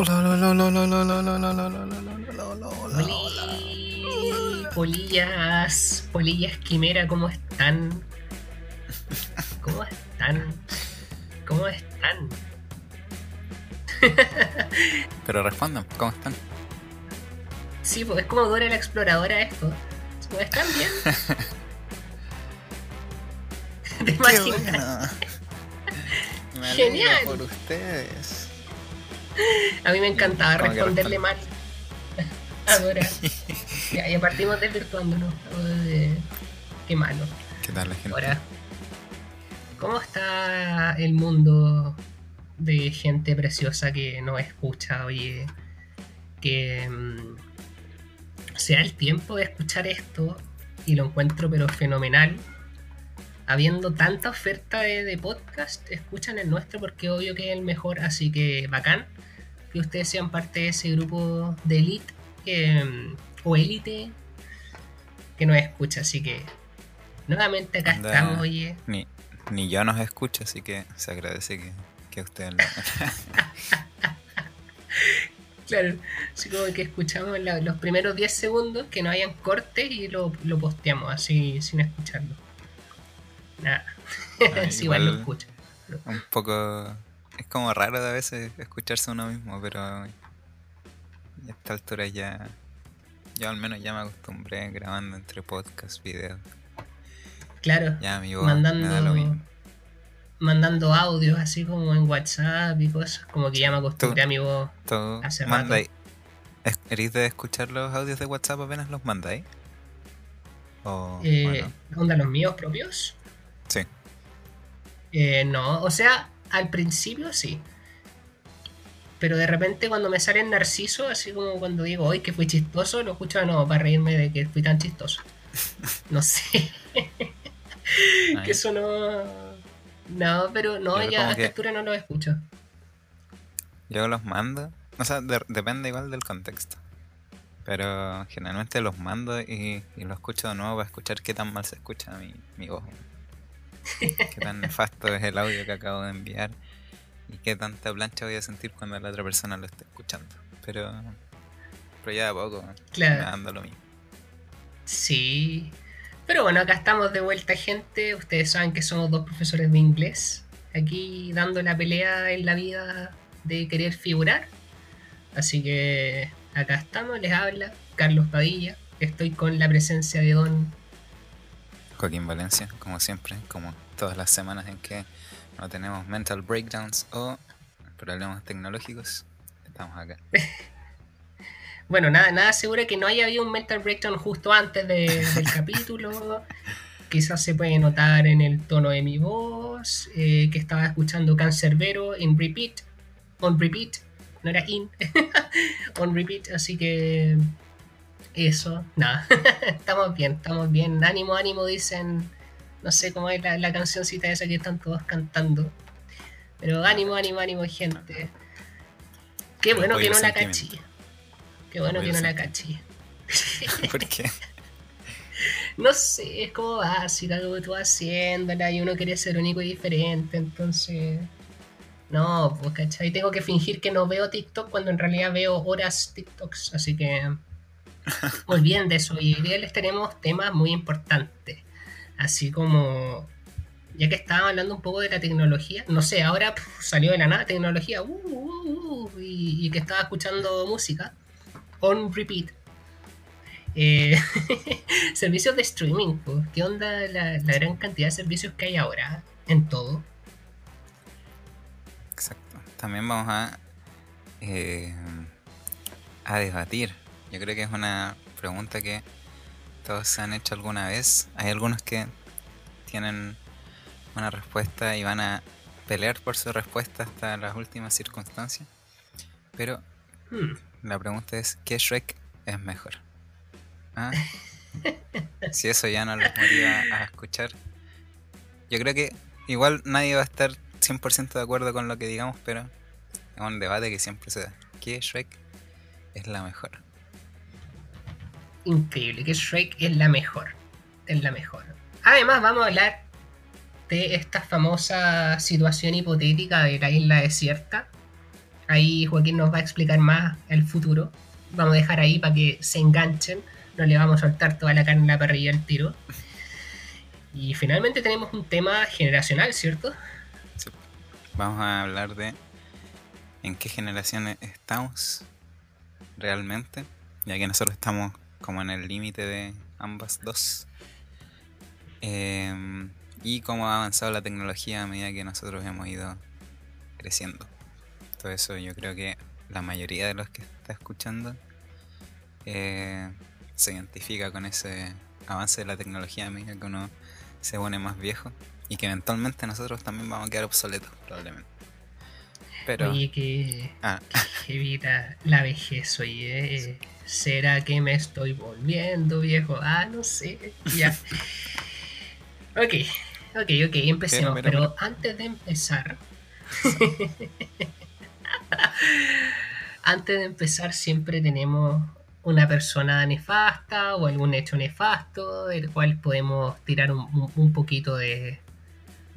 Hola, hola, hola, hola, hola, hola, hola, hola, hola, hola, hola, hola, hola, Oli, polillas, polillas quimera, ¿cómo están? ¿Cómo están? ¿Cómo están? Pero respondan, ¿cómo están? Sí, pues es como Dora la exploradora esto. ¿Cómo están bien? ¿Te Qué imaginas? bueno. Me Genial. por ustedes. A mí me encantaba Como responderle mal responde. a Dora. Ya, ya partimos desvirtuándonos. Qué malo. ¿Qué tal la gente? Ahora, ¿cómo está el mundo de gente preciosa que nos escucha? Oye, que mm, se da el tiempo de escuchar esto y lo encuentro pero fenomenal. Habiendo tanta oferta de, de podcast, escuchan el nuestro porque obvio que es el mejor, así que bacán que ustedes sean parte de ese grupo de elite que, o élite que nos escucha, así que nuevamente acá Anda. estamos, oye. Ni, ni yo nos escucho, así que se agradece que, que ustedes lo Claro, así como que escuchamos la- los primeros 10 segundos, que no hayan cortes y lo, lo posteamos así sin escucharlo. Ah, sí, igual lo escucho. Un poco... Es como raro de a veces escucharse uno mismo, pero a esta altura ya... Yo al menos ya me acostumbré grabando entre podcast, videos. Claro, Ya mi voz me da lo mandando, mismo. mandando audios así como en WhatsApp y cosas, como que ya me acostumbré Tú- a mi voz. ¿Tú Hace rato. ¿Eres de escuchar los audios de WhatsApp apenas los mandáis? O, Eh, bueno, ¿Onda los míos propios? Eh, no, o sea, al principio sí. Pero de repente cuando me sale el narciso, así como cuando digo, hoy que fui chistoso, lo escucho de nuevo para reírme de que fui tan chistoso. No sé, que eso no... No, pero no, Pero ya a esta altura no lo escucho. Yo los mando. O sea, de- depende igual del contexto. Pero generalmente los mando y, y lo escucho de nuevo para escuchar qué tan mal se escucha mi, mi voz. Qué tan nefasto es el audio que acabo de enviar. Y qué tanta plancha voy a sentir cuando la otra persona lo esté escuchando. Pero, pero ya de a poco me Claro. dando lo mismo. Sí. Pero bueno, acá estamos de vuelta, gente. Ustedes saben que somos dos profesores de inglés. Aquí dando la pelea en la vida de querer figurar. Así que acá estamos, les habla Carlos Padilla. Estoy con la presencia de Don. Joaquín Valencia, como siempre, como todas las semanas en que no tenemos mental breakdowns o problemas tecnológicos, estamos acá. Bueno, nada, nada asegura que no haya habido un mental breakdown justo antes de- del capítulo. Quizás se puede notar en el tono de mi voz, eh, que estaba escuchando Cancerbero en repeat, on repeat, no era in, on repeat, así que eso, nada, estamos bien, estamos bien, ánimo, ánimo, dicen, no sé cómo es la, la cancioncita esa que están todos cantando, pero ánimo, ánimo, ánimo, gente. Qué bueno que no la cachí. Qué bueno que no la cachí. ¿Por qué? No sé, es como básico, algo que tú haciéndola y uno quiere ser único y diferente, entonces. No, pues cachai, tengo que fingir que no veo TikTok cuando en realidad veo horas TikToks, así que. Olviden de eso, y hoy día les tenemos temas muy importantes. Así como. Ya que estaban hablando un poco de la tecnología, no sé, ahora salió de la nada tecnología, uh, uh, uh, y, que estaba escuchando música on repeat. Eh, servicios de streaming, pues. ¿qué onda la, la gran cantidad de servicios que hay ahora en todo? Exacto. También vamos a, eh, a debatir. Yo creo que es una pregunta que todos se han hecho alguna vez. Hay algunos que tienen una respuesta y van a pelear por su respuesta hasta las últimas circunstancias. Pero Hmm, la pregunta es, ¿qué Shrek es mejor? ¿Ah? Si eso ya no les motiva a escuchar. Yo creo que igual nadie va a estar 100% de acuerdo con lo que digamos, pero es un debate que siempre se da. ¿Qué Shrek es la mejor? Increíble, que Shrek es la mejor. Es la mejor. Además, vamos a hablar de esta famosa situación hipotética de la isla desierta. Ahí Joaquín nos va a explicar más el futuro. Vamos a dejar ahí para que se enganchen. No le vamos a soltar toda la carne en la parrilla al tiro. Y finalmente tenemos un tema generacional, ¿cierto? Vamos a hablar de en qué generaciones estamos realmente, ya que nosotros estamos como en el límite de ambas dos. Em, y cómo ha avanzado la tecnología a medida que nosotros hemos ido creciendo. Todo eso yo creo que la mayoría de los que está escuchando eh, se identifica con ese avance de la tecnología a medida que uno se pone más viejo y que eventualmente nosotros también vamos a quedar obsoletos probablemente. Pero... Oye, que, ah. evita la vejez, oye. ¿Será que me estoy volviendo viejo? Ah, no sé. Ya. ok, ok, ok, empecemos. Pero, antes de empezar. antes de empezar, siempre tenemos una persona nefasta o algún hecho nefasto del cual podemos tirar un poquito de,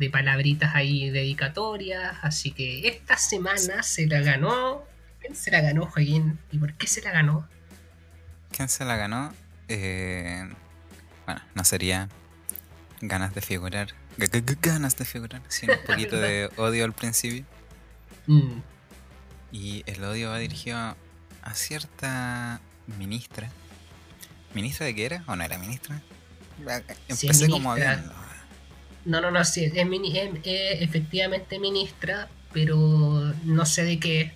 de palabritas ahí dedicatorias. Así que esta semana se la ganó. ¿Quién se la ganó, Joaquín? ¿Y por qué se la ganó? ¿Quién se la ganó? Eh, bueno, no sería ganas de figurar. Ganas de figurar, sino un poquito de odio al principio. Mm. Y el odio va dirigido a cierta ministra. ¿Ministra de qué era? ¿O no era ministra? Empecé como hablando. No, no, no, sí, es, efectivamente ministra, pero no sé de qué.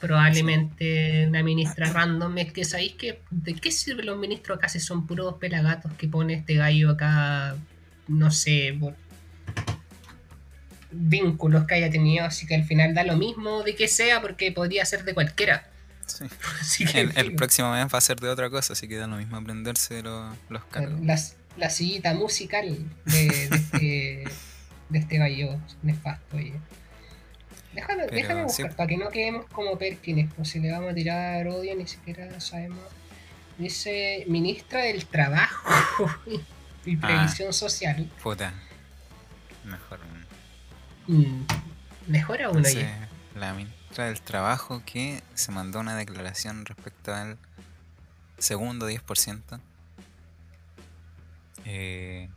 Probablemente una ministra random. Es que sabéis que. ¿De qué sirven los ministros acá si son puros pelagatos que pone este gallo acá? No sé, vínculos que haya tenido, así que al final da lo mismo de que sea, porque podría ser de cualquiera. Sí. el, próximo mes va a ser de otra cosa, así que da lo mismo aprenderse los, los cargos la sillita musical de, este, de este gallo nefasto. Déjame, déjame buscar, para que no quedemos como Perkins, pues si le vamos a tirar odio ni siquiera sabemos. Dice ministra del Trabajo y ah. Previsión Social. Puta. Mejor. Mm, mejor aún, no La ministra del Trabajo que se mandó una declaración respecto al segundo 10% eh,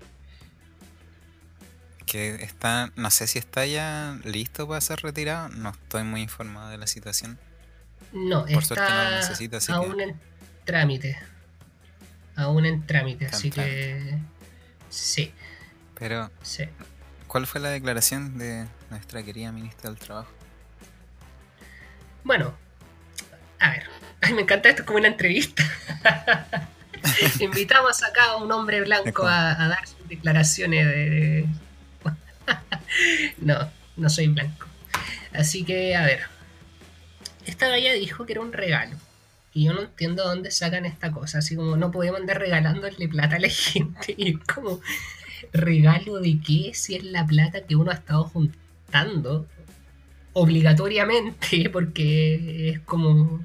que está, no sé si está ya listo para ser retirado, no estoy muy informado de la situación. No, está aún en trámite. Aún en trámite, así que sí. Pero, ¿cuál fue la declaración de nuestra querida ministra del Trabajo? Bueno, a ver, me encanta esto como una entrevista. Invitamos acá a un hombre blanco a, dar sus declaraciones de... no, no soy blanco. Así que, a ver. Esta galla dijo que era un regalo. Y yo no entiendo dónde sacan esta cosa. Así como no podemos andar regalándole plata a la gente. Y es como, ¿regalo de qué? Si es la plata que uno ha estado juntando obligatoriamente, porque es como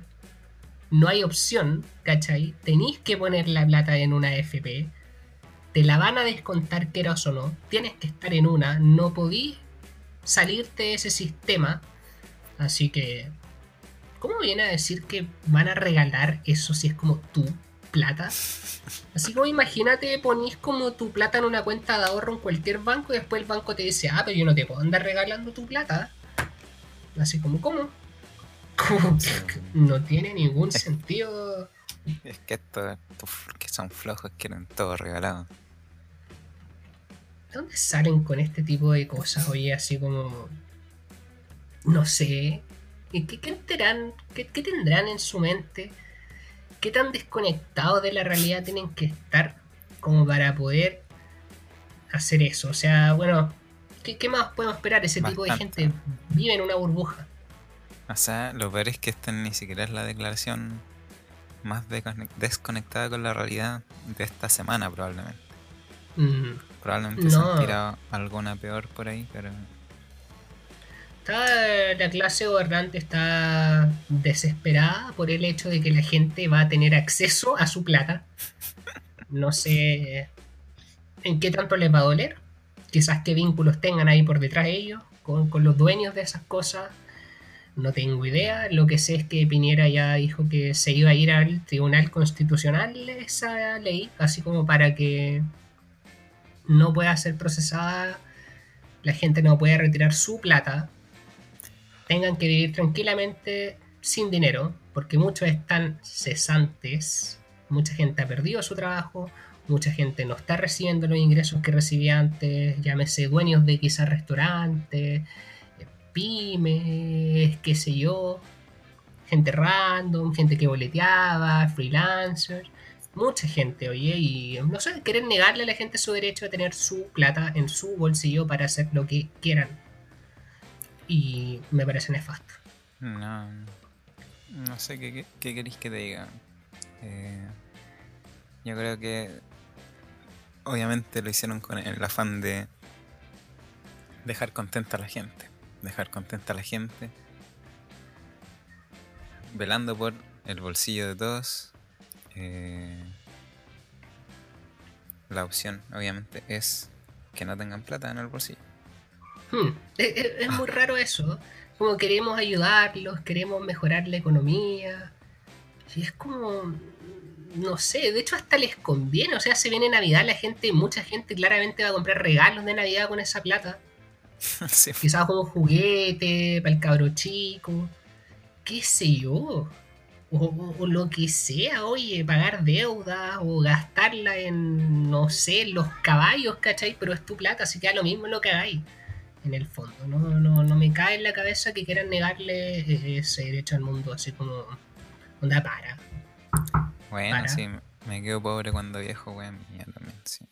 no hay opción, ¿cachai? Tenéis que poner la plata en una FP, te la van a descontar quieras o no, tienes que estar en una, no podís salirte de ese sistema, así que, ¿cómo viene a decir que van a regalar eso si es como tu plata? Así como imagínate, ponís como tu plata en una cuenta de ahorro en cualquier banco y después el banco te dice, ah, pero yo no te puedo andar regalando tu plata. Así como, ¿cómo? No tiene ningún sentido. Es que estos, que son flojos quieren todo regalado. ¿De dónde salen con este tipo de cosas? Oye, así como. No sé. ¿Qué, qué, qué, qué tendrán en su mente? ¿Qué tan desconectados de la realidad tienen que estar como para poder hacer eso? O sea, bueno, ¿qué, más podemos esperar? Ese tipo de gente vive en una burbuja. O sea, lo peor es que esta ni siquiera es la declaración más desconectada con la realidad de esta semana, probablemente. Mm, probablemente se han tirado alguna peor por ahí, pero. Está, la clase gobernante está desesperada por el hecho de que la gente va a tener acceso a su plata. No sé en qué tanto les va a doler. Quizás qué vínculos tengan ahí por detrás de ellos, con, con los dueños de esas cosas No tengo idea. Lo que sé es que Piñera ya dijo que se iba a ir al Tribunal Constitucional esa ley, así como para que no pueda ser procesada, la gente no puede retirar su plata, tengan que vivir tranquilamente sin dinero, porque muchos están cesantes, mucha gente ha perdido su trabajo, mucha gente no está recibiendo los ingresos que recibía antes, llámese dueños de quizás restaurantes, pymes, qué sé yo, gente random, gente que boleteaba, freelancers, mucha gente, oye, y no sé, querer negarle a la gente su derecho a tener su plata en su bolsillo para hacer lo que quieran. Y me parece nefasto. No, no sé qué, qué, queréis que te diga. Eh, yo creo que obviamente lo hicieron con el afán de dejar contenta a la gente. Dejar contenta a la gente. Velando por el bolsillo de todos. Eh, la opción, obviamente, es que no tengan plata en el bolsillo. Hmm, es, muy raro eso. Como queremos ayudarlos, queremos mejorar la economía. Y es como, no sé, de hecho hasta les conviene. O sea, se viene Navidad, la gente, mucha gente claramente va a comprar regalos de Navidad con esa plata. Quizás como juguete para el cabro chico. ¿Qué sé yo? O, lo que sea, oye, pagar deuda o gastarla en, no sé, los caballos, ¿cachai? Pero es tu plata, así que da lo mismo lo que hagáis, en el fondo. No, no, no me cae en la cabeza que quieran negarle ese derecho al mundo, así como, onda para. Bueno, sí, me quedo pobre cuando viejo, weón, ya también, sí.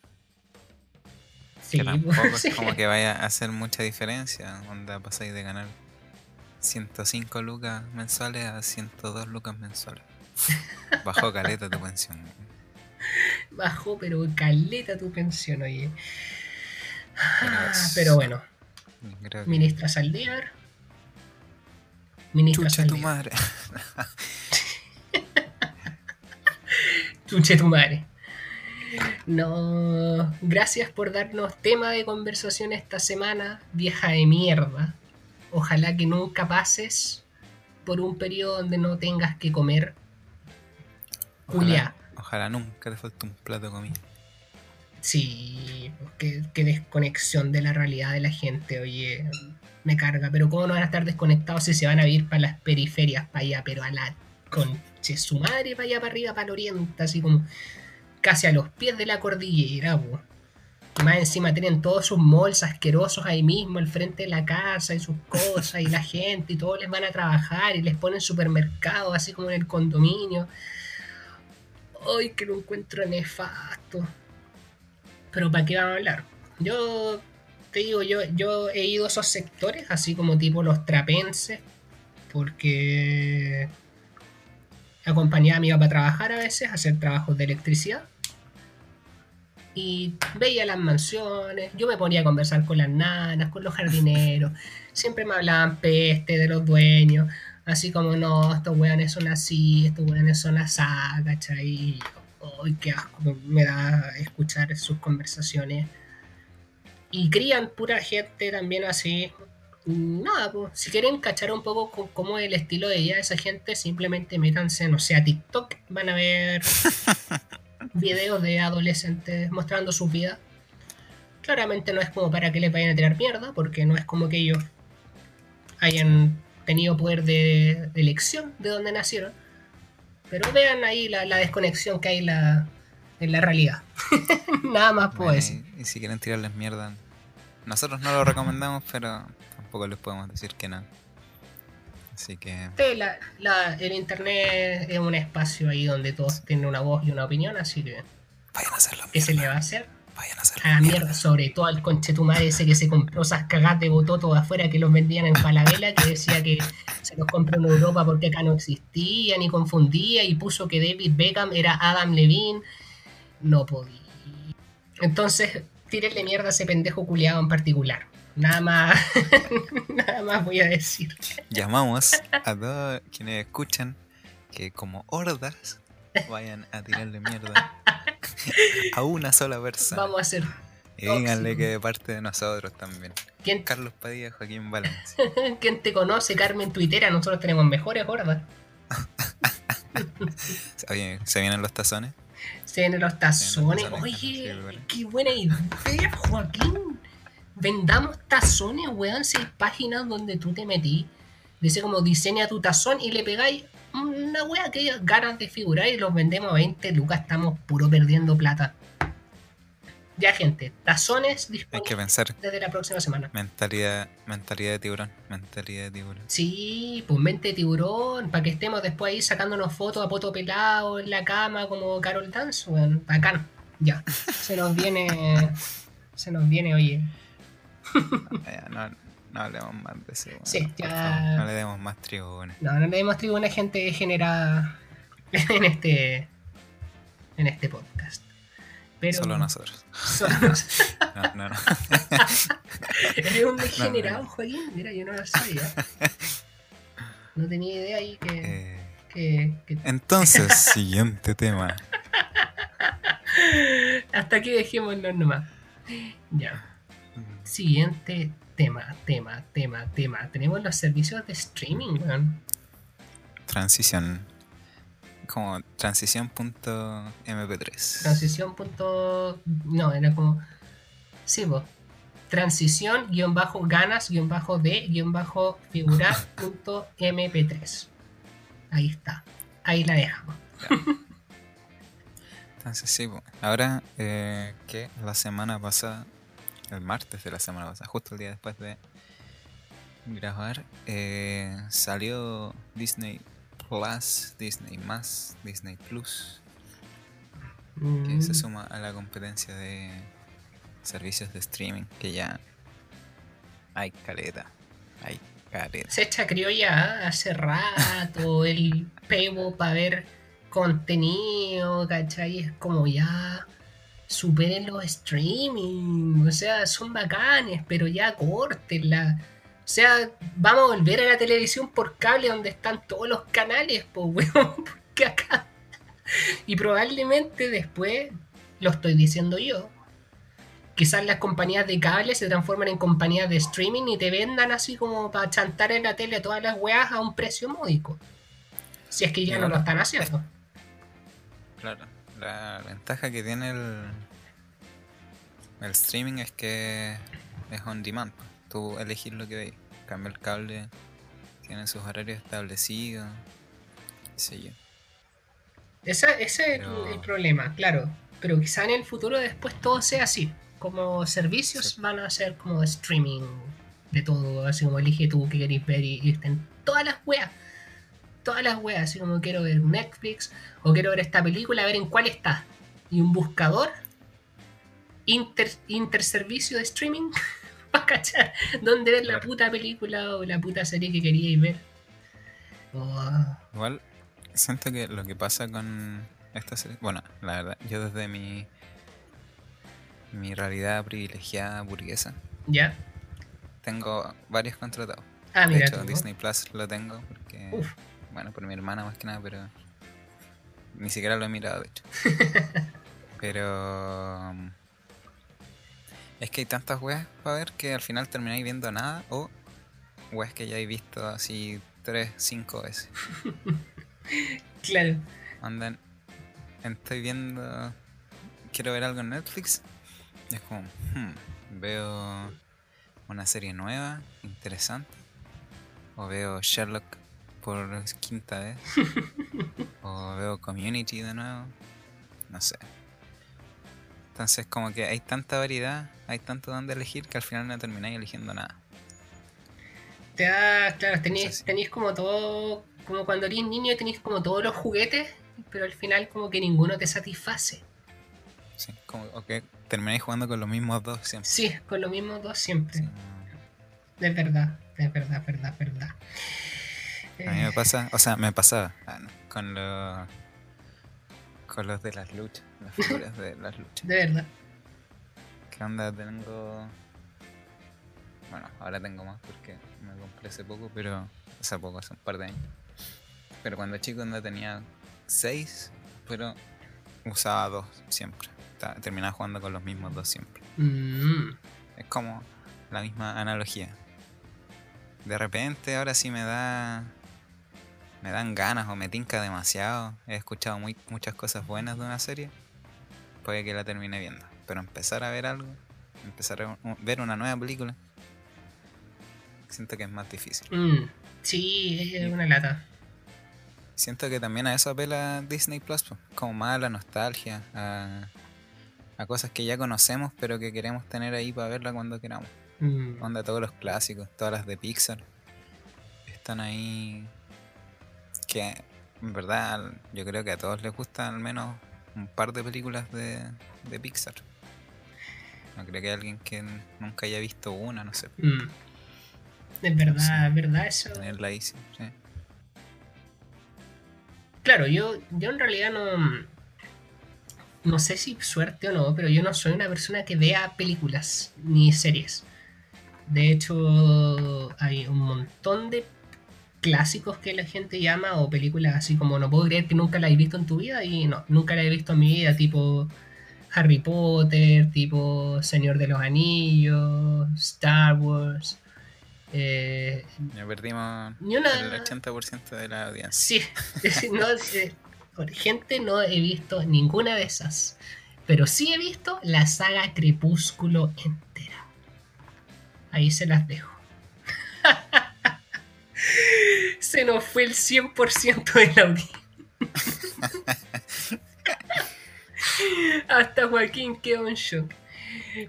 Sí, que tampoco es como que vaya a hacer mucha diferencia, onda pasáis de ganar 105 lucas mensuales a 102 lucas mensuales. Bajó caleta tu pensión. Bajó, pero caleta tu pensión, oye. Pero, bueno. Ministra Saldear. Ministra Chuche tu madre. Chuche tu madre. No, gracias por darnos tema de conversación esta semana, vieja de mierda. Ojalá que nunca pases por un periodo donde no tengas que comer. Julia. Ojalá, nunca te falte un plato de comida. Sí, qué, desconexión de la realidad de la gente, oye, me carga. Pero ¿cómo no van a estar desconectados si se van a ir para las periferias, para allá, pero a la conche su madre, para allá, para arriba, para el oriente, así como casi a los pies de la cordillera, po más encima tienen todos sus malls asquerosos ahí mismo, al frente de la casa y sus cosas, y la gente, y todos les van a trabajar, y les ponen supermercados, así como en el condominio. Ay, que lo encuentro nefasto. Pero ¿para qué vamos a hablar? Yo te digo, yo, yo he ido a esos sectores, así como tipo los trapenses, porque acompañaba a mi papá para trabajar a veces, a hacer trabajos de electricidad y veía las mansiones, yo me ponía a conversar con las nanas, con los jardineros, siempre me hablaban peste de los dueños, así como no, estos weones son así, estos weones son así, ¿cachai? Ay, qué asco me da escuchar sus conversaciones. Y crían pura gente también así. Nada, pues, si quieren cachar un poco cómo es el estilo de ella, esa gente, simplemente métanse, no sé, a TikTok, van a ver videos de adolescentes mostrando sus vidas. Claramente no es como para que les vayan a tirar mierda, porque no es como que ellos hayan tenido poder de, elección de donde nacieron. Pero vean ahí la, desconexión que hay la, en la realidad. Nada más puedo decir. Y, si quieren tirarles mierda, nosotros no lo recomendamos, pero tampoco les podemos decir que no. Así que. el internet es un espacio ahí donde todos tienen una voz y una opinión, así que. Vayan a hacerlo. ¿Qué se le va a hacer? Vayan a hacerlo. A la mierda, sobre todo al conchetumare ese que se compró esas cagas de bototo afuera que los vendían en Falabella, que decía que se los compró en Europa porque acá no existía, ni confundía, y puso que David Beckham era Adam Levine. No podía. Entonces, tírenle mierda a ese pendejo culiado en particular. Nada más, nada más voy a decir. Llamamos a todos quienes escuchan que como hordas vayan a tirarle mierda a una sola persona. Vamos a hacer Y díganle que de parte de nosotros también. ¿Quién, Carlos Padilla, Joaquín Valencia. ¿Quién te conoce, Carmen Twittera? Nosotros tenemos mejores gordas. Oye, ¿se vienen los tazones? Se vienen los tazones. tazones, Oye, sí, bueno. qué buena idea, Joaquín. Vendamos tazones, weón. Si hay páginas donde tú te metí, dice como diseña tu tazón y le pegáis una wea que ganas de figurar y los vendemos a 20 lucas. Estamos puro perdiendo plata. Ya, gente, tazones Hay que disponibles pensar. desde la próxima semana. Mentalidad, mentalidad de tiburón. Mentalidad de tiburón. Sí, pues mente de tiburón, para que estemos después ahí sacándonos fotos a poto pelado en la cama como Carol Dance, weón, bacán. Ya, se nos viene, se nos viene, oye. Ya, no, no hablemos más de eso. weón, Sí, ya. No le demos más tribunas. No, no le demos tribuna a gente degenerada en este, en este podcast. Pero, Solo nosotros. Solo nosotros. No, no, no. Eres un degenerado, no. Joaquín, mira, yo no lo sabía. No tenía idea ahí que, Eh, que, que entonces, siguiente tema. Hasta aquí dejémoslo nomás. Ya. Siguiente tema, tema, tema, tema. Tenemos los servicios de streaming, weón. Transición. Como transición.mp3. Transición. Punto... No, era como. Sí, vos. Transición, guion bajo, ganas, guion bajo de, guion bajo, figura, punto mp3. Ahí está. Ahí la dejamos. Entonces, sí, ahora eh, que la semana pasada, el martes de la semana pasada, justo el día después de grabar, eh, salió Disney Plus, Disney Más, Disney Plus, que se Mm, suma a la competencia de servicios de streaming, que ya hay caleta, hay caleta. se echa criolla hace rato el pebo para ver contenido, ¿cachai? Es como ya superen los streaming, o sea, son bacanes, pero ya córtenla. O sea, vamos a volver a la televisión por cable donde están todos los canales, pues, weón, porque acá. Y probablemente después, lo estoy diciendo yo, quizás las compañías de cable se transforman en compañías de streaming y te vendan así como para chantar en la tele todas las weas a un precio módico. Si es que ya no lo están haciendo. Claro, la ventaja que tiene el, el streaming es que es on demand. po. Tú elegís lo que veis. En Cambio el cable, tiene sus horarios establecidos. qué sé yo. Esa- ese es el- problema, claro. Pero quizá en el futuro después todo sea así. Como servicios Sí. van a ser como streaming de todo, así como elige tú que queréis ver y, y estén todas las weas. Todas las weas, así como quiero ver Netflix o quiero ver esta película, a ver en cuál está. Y un buscador, inter, interservicio de streaming, para cachar dónde ver la puta película o la puta serie que queríais ver. Oh, Igual, siento que lo que pasa con esta serie. Bueno, la verdad, yo desde mi. Mi realidad privilegiada burguesa, ¿Ya? tengo varios contratados. Ah, de mira. hecho, tú, ¿no? Disney Plus lo tengo porque. Uf. Bueno, por mi hermana más que nada, pero. Ni siquiera lo he mirado, de hecho. pero. Es que hay tantas weas para ver que al final termináis viendo nada o weas que ya he visto así 3, 5 veces. Claro. Andan. Estoy viendo. Quiero ver algo en Netflix. Y es como. hmm, veo una serie nueva, interesante. O veo Sherlock por quinta vez. o veo Community de nuevo. No sé. Entonces, como que hay tanta variedad, hay tanto donde elegir que al final no termináis eligiendo nada. Te da, claro, tenéis, tenéis como todo, como cuando eres niño tenéis como todos los juguetes, pero al final como que ninguno te satisface. Sí, como que termináis jugando con los mismos dos siempre. Sí, con los mismos dos siempre. Sí, Es verdad, es verdad, verdad, verdad. A mí me pasa, o sea, me pasaba ah, no, con los con los de las luchas, las figuras de las luchas. de verdad. ¿Qué onda? Tengo. Bueno, ahora tengo más porque me compré hace poco, pero. Hace poco, hace un par de años. Pero cuando chico anda tenía seis, pero usaba dos siempre. Terminaba jugando con los mismos dos siempre. Mm, Es como la misma analogía. De repente ahora sí me da. Me dan ganas o me tinca demasiado. He escuchado muy, muchas cosas buenas de una serie. Puede que la termine viendo. Pero empezar a ver algo, empezar a ver una nueva película, siento que es más difícil. mm, sí, es una lata. Siento que también a eso apela Disney Plus, po, como más a la nostalgia, a, a cosas que ya conocemos pero que queremos tener ahí para verla cuando queramos. Mm, Onda, todos los clásicos, todas las de Pixar. Están ahí. Que en verdad yo creo que a todos les gustan al menos un par de películas de, de Pixar. No creo que haya alguien que nunca haya visto una, no sé. mm. Es verdad, es verdad eso. Tenerla ahí, sí. Claro, yo, yo en realidad no. No sé si suerte o no, pero yo no soy una persona que vea películas ni series. De hecho, hay un montón de clásicos que la gente llama o películas así como no puedo creer que nunca la he visto en tu vida y no, nunca la he visto en mi vida, tipo Harry Potter, tipo Señor de los Anillos, Star Wars. eh, Ya perdimos ni una, el 80% de la audiencia. Sí, no, eh, gente no he visto ninguna de esas. Pero sí he visto la saga Crepúsculo entera. Ahí se las dejo. se nos fue el 100% de la audiencia. Hasta Joaquín quedó en shock.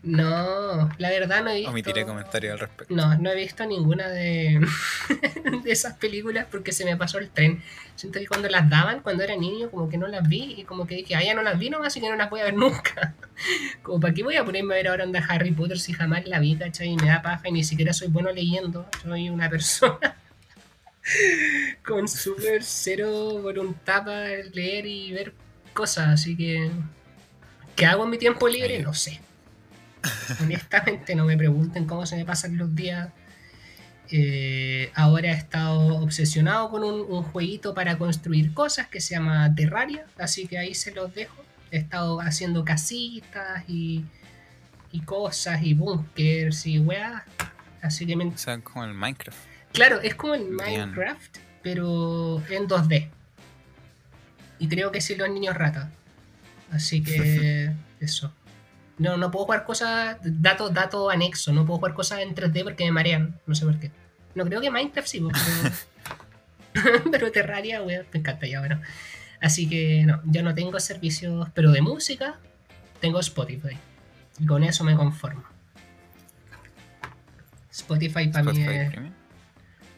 No, la verdad no he visto. Omitiré comentarios al respecto. No, no he visto ninguna de, de esas películas porque se me pasó el tren. Siento que cuando las daban, cuando era niño, como que no las vi y como que dije, ah, ya no las vi nomás y que no las voy a ver nunca. Como, ¿para qué voy a ponerme a ver ahora onda Harry Potter si jamás la vi, cachai? Y me da paja y ni siquiera soy bueno leyendo. Soy una persona con súper cero voluntad para leer y ver cosas, así que... ¿Qué hago en mi tiempo libre? No sé. Honestamente, no me pregunten cómo se me pasan los días. Eh, ahora he estado obsesionado con un, un jueguito para construir cosas que se llama Terraria, así que ahí se los dejo. He estado haciendo casitas y, y cosas y bunkers y weá. Así que me, O sea, como el Minecraft. Claro, es como el Bien. Minecraft, pero en 2D. Y creo que sí los niños rata. Así que eso. No, no puedo jugar cosas, datos dato anexo, no puedo jugar cosas en 3D porque me marean, no sé por qué. No creo que Minecraft sí, pues, pero, pero Terraria, weón, me encanta ya, bueno. Así que no, yo no tengo servicios, pero de música tengo Spotify. Y con eso me conformo. Spotify para mí es... Premium.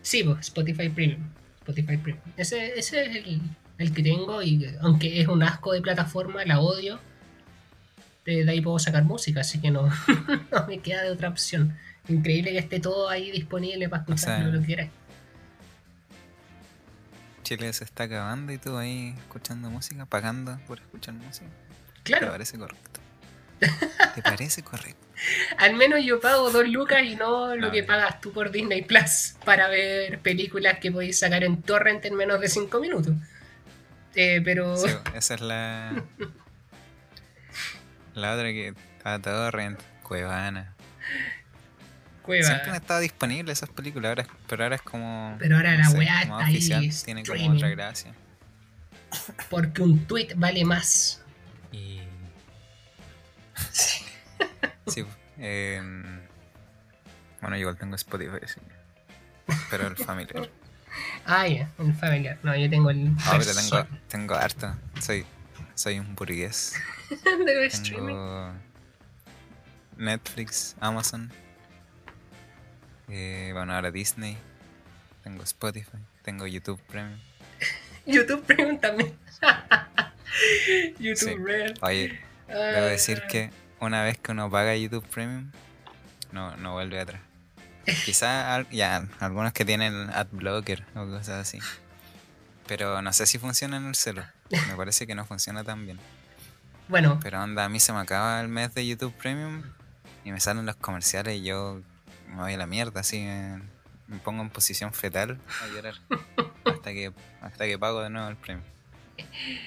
Sí, pues, Spotify Premium. Spotify Premium. Ese, ese es el, el que tengo y aunque es un asco de plataforma, la odio. De, de ahí puedo sacar música, así que no, no me queda de otra opción. Increíble que esté todo ahí disponible para escuchar sea, lo que quieras. Chile se está acabando y tú ahí escuchando música, pagando por escuchar música. ¿Te Claro, parece correcto? ¿Te parece correcto? al menos yo pago dos lucas y no lo que pagas tú por Disney Plus para ver películas que podéis sacar en torrent en menos de 5 minutos. Eh, pero Sí, esa es la. La otra que estaba todo rent, Cuevana. cueva. Siempre han estado disponibles esas películas, ahora, pero ahora es como. Pero ahora la sé, weá está ahí, oficial, tiene como otra gracia. Porque un tweet vale más. Y. Sí, em, bueno, yo igual tengo Spotify, sí. Pero el familiar. Ah, ya, el familiar. No, yo tengo el. No, pero tengo, tengo harto. Soy, soy un burgués. streaming. Tengo Netflix, Amazon. eh, bueno, ahora Disney. Tengo Spotify. Tengo YouTube Premium. YouTube Premium también. YouTube Sí. Red. Oye, Ah, debo decir que una vez que uno paga YouTube Premium, no, no vuelve atrás. Quizá ya, algunos que tienen AdBlocker o cosas así. Pero no sé si funciona en el celo. Me parece que no funciona tan bien. Bueno, Pero onda, a mí se me acaba el mes de YouTube Premium y me salen los comerciales y yo me voy a la mierda, así me, me pongo en posición fetal a llorar hasta que hasta que pago de nuevo el premio.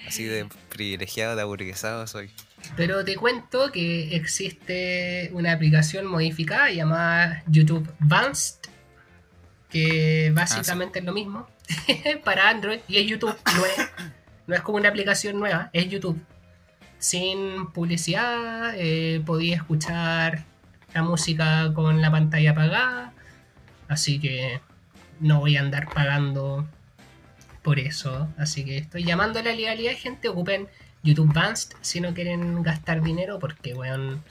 Así de privilegiado, de aburguesado soy. Pero te cuento que existe una aplicación modificada llamada YouTube Advanced, que básicamente es lo mismo para Android y es YouTube. No es, no es como una aplicación nueva, es YouTube. Sin publicidad, eh, podía escuchar la música con la pantalla apagada, así que no voy a andar pagando por eso. Así que estoy llamando a la legalidad, gente, ocupen YouTube Advanced si no quieren gastar dinero, porque, weón.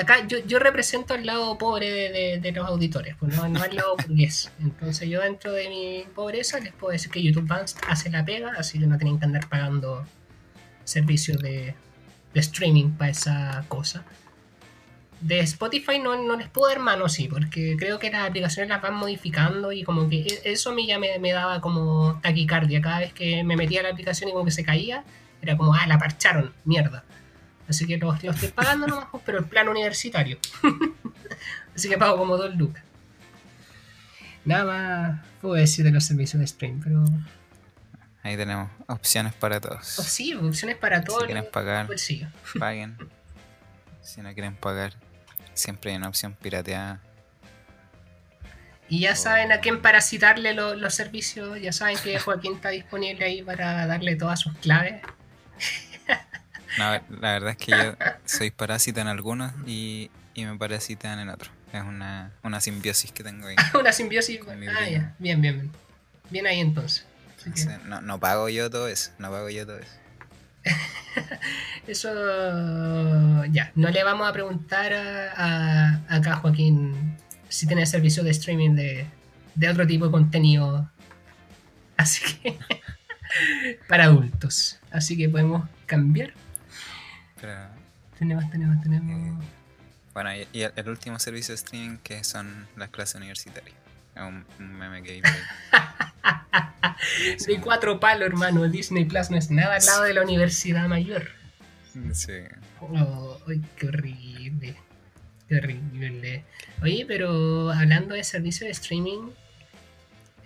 Acá yo, yo represento al lado pobre de, los auditores, pues no, no al lado burgués. Entonces yo dentro de mi pobreza les puedo decir que YouTube Advanced hace la pega, así que no tienen que andar pagando servicios de streaming para esa cosa. De Spotify no, no les puedo dar mano, sí, porque creo que las aplicaciones las van modificando y como que e- eso a mí ya me, me daba como taquicardia. Cada vez que me metía a la aplicación y como que se caía, era como, ah, la parcharon, mierda. Así que lo, lo estoy pagando nomás, pero el plan universitario. Así que pago como dos lucas. Nada más puedo decir de los servicios de stream, pero... Ahí tenemos opciones para oh, todos. sí, opciones para todo Si quieren pagar, paguen. Si no quieren pagar, siempre hay una opción pirateada. Y ya saben a quién parasitarle lo- los servicios, ya saben que Joaquín está disponible ahí para darle todas sus claves. No, la verdad es que yo soy parásita en algunos y, y me parasitan en otros. Es una, una simbiosis que tengo ahí. Una simbiosis. Ah, ya. Bien, bien, bien. Bien ahí entonces. Así que Entonces, no, no pago yo todo eso, no pago yo todo eso. eso. Ya. No le vamos a preguntar a, a- acá Joaquín si tiene servicio de streaming de, de otro tipo de contenido. Así que. para adultos. Así que podemos cambiar. Pero Tenemos, tenemos, tenemos. bueno, y, y el, el último servicio de streaming que son las clases universitarias. Es un, un meme que ahí. De cuatro palos, hermano. Disney Plus no es nada al lado de la Universidad Mayor. Sí. Oh, ay, qué horrible. Qué horrible. Oye, pero hablando de servicio de streaming,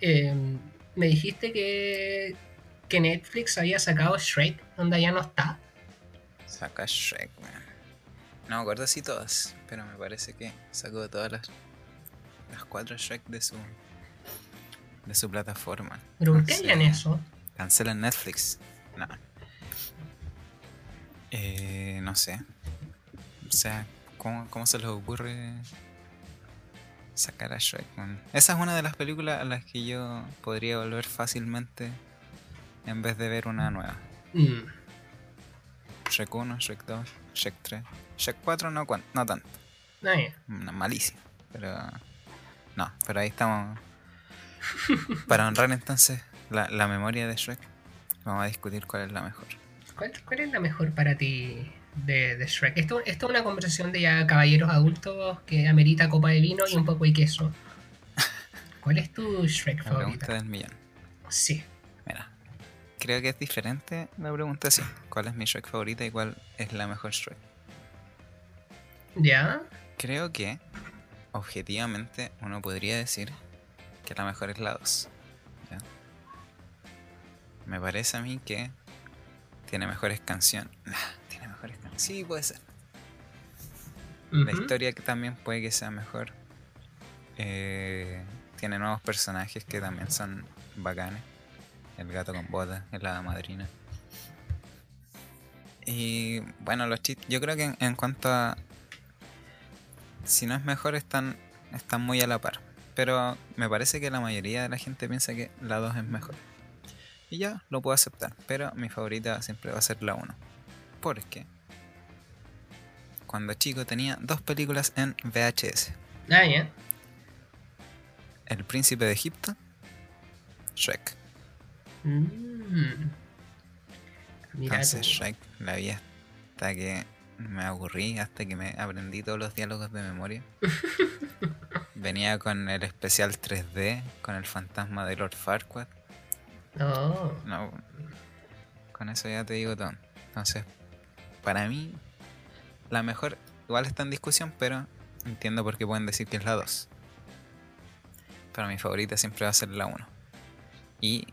eh, me dijiste que, que Netflix había sacado Shrek, donde ya no está. Saca Shrek, man. No me acuerdo si todas, pero me parece que sacó todas las, las cuatro Shrek de su de su plataforma. Pero ¿por No qué harían eso? Cancelan Netflix. No. Eh, no sé. O sea, ¿cómo, cómo se les ocurre sacar a Shrek? man? Esa es una de las películas a las que yo podría volver fácilmente en vez de ver una nueva. Mm, Shrek 1, Shrek 2, Shrek 3. Shrek 4 no, no tanto. ya. Una malísima. Pero. No, pero ahí estamos. Para honrar entonces la, la memoria de Shrek, vamos a discutir cuál es la mejor. ¿Cuál, cuál es la mejor para ti de, de Shrek? Esto, esto es una conversación de ya caballeros adultos que amerita copa de vino y un poco de queso. ¿Cuál es tu Shrek La pregunta favorita? del millón. Sí. Mira, creo que es diferente la pregunta así. ¿Cuál es mi Shrek favorita y cuál es la mejor Shrek? ¿Ya? Creo que, objetivamente, uno podría decir que la mejor es la 2. ¿ya? Me parece a mí que tiene mejores canciones. Tiene mejores canciones. Sí, puede ser. La historia que también puede que sea mejor. Eh, tiene nuevos personajes que también son bacanes. El gato con botas, el hada madrina. Y bueno, los chistes. Yo creo que en, en cuanto a. Si no es mejor, están, están muy a la par. Pero me parece que la mayoría de la gente piensa que la 2 es mejor. Y ya, lo puedo aceptar. Pero mi favorita siempre va a ser la 1. Porque cuando chico tenía dos películas en VHS. Ah. El príncipe de Egipto, Shrek. Mm. Entonces tú. Shrek la vi hasta que me aburrí, hasta que me aprendí todos los diálogos de memoria. Venía con el especial 3D, con el fantasma de Lord Farquaad. Oh. No, con eso ya te digo todo. Entonces, para mí, la mejor, igual está en discusión, pero entiendo por qué pueden decir que es la 2. Pero mi favorita siempre va a ser la 1. Y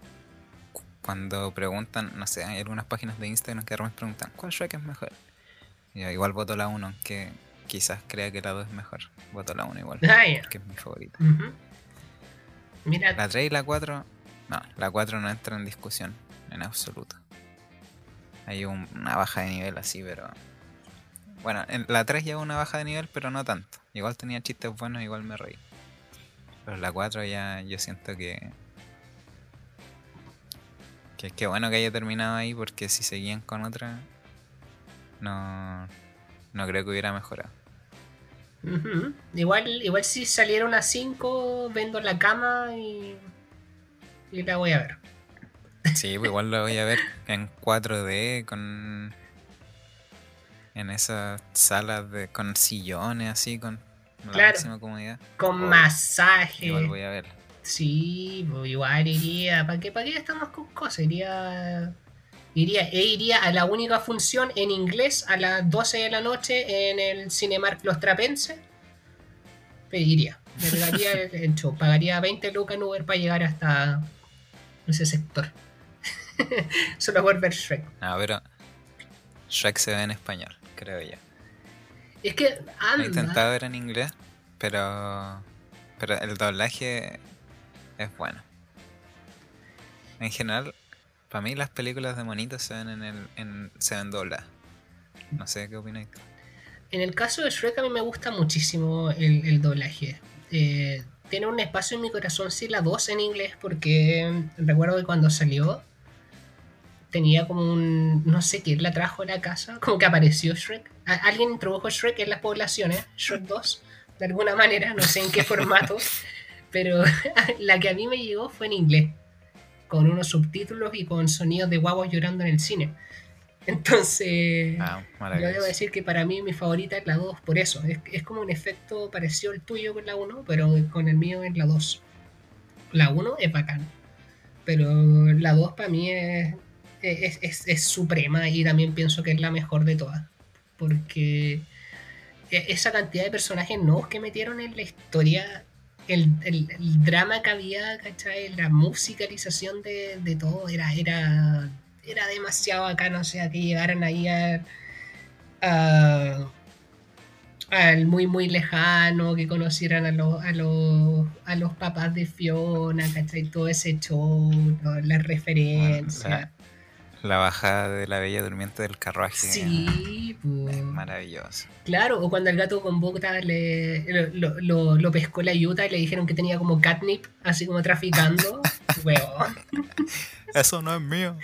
cu- cuando preguntan, no sé, hay algunas páginas de Instagram que realmente preguntan, ¿cuál Shrek es mejor? Y yo igual voto la 1, aunque quizás crea que la 2 es mejor. Voto la 1 igual, Ah, ya. que es mi favorita. Ujú. Mira, La 3 y la 4, no, la 4 no entra en discusión, en absoluto. Hay un- una baja de nivel así, pero... Bueno, en la 3 lleva una baja de nivel, pero no tanto. Igual tenía chistes buenos, igual me reí. Pero la 4 ya yo siento que... Que es que bueno que haya terminado ahí, porque si seguían con otra... No... No creo que hubiera mejorado. igual, igual si salieron a 5, vendo la cama y, y la voy a ver. Sí, pues igual lo voy a ver en 4D con. En esas salas de, con sillones así, con la Claro. máxima comodidad. Con Obvio. masaje. Igual voy a ver. Sí, pues igual iría. ¿Para qué, ¿Para qué estamos con cosas? Iría. Iría, e iría a la única función en inglés a las 12 de la noche en el Cinemark Los Trapenses. Pues iría. Me pegaría el, show. Pagaría 20 lucas en Uber para llegar hasta ese sector. Solo por ver Shrek. No, pero. Shrek se ve en español, creo yo. Es que Lo he anda. intentado ver en inglés, pero. Pero el doblaje es bueno. En general, para mí las películas de monitos se ven en el. En, se ven dobladas. No sé qué opináis. En el caso de Shrek a mí me gusta muchísimo el, el doblaje. Eh, tiene un espacio en mi corazón sí la 2 en inglés porque recuerdo que cuando salió tenía como un... no sé quién la trajo a la casa, como que apareció Shrek. Alguien introdujo Shrek en las poblaciones, Shrek 2, de alguna manera, no sé en qué formato, pero la que a mí me llegó fue en inglés, con unos subtítulos y con sonidos de guaguas llorando en el cine. Entonces... Ah, Yo debo decir que para mí mi favorita es la 2 por eso. Es, es como un efecto parecido al tuyo con la 1, pero con el mío es la 2. La 1 es bacán. Pero la 2 para mí es, es, es- es suprema y también pienso que es la mejor de todas. Porque e- esa cantidad de personajes nuevos que metieron en la historia, el, el- el drama que había, ¿cachai? La musicalización de, de todo era, era, era demasiado bacano. O sea, que llegaran ahí a, a- al muy muy lejano, que conocieran a los, a los, a los papás de Fiona, ¿cachai? Todo ese show, ¿no? las referencias. La bajada de la bella durmiente del carruaje. Sí, pues. Es maravilloso. Claro, o cuando el gato con bota le, lo, lo- lo pescó la yuta y le dijeron que tenía como catnip, así como traficando. Weón, Eso no es mío.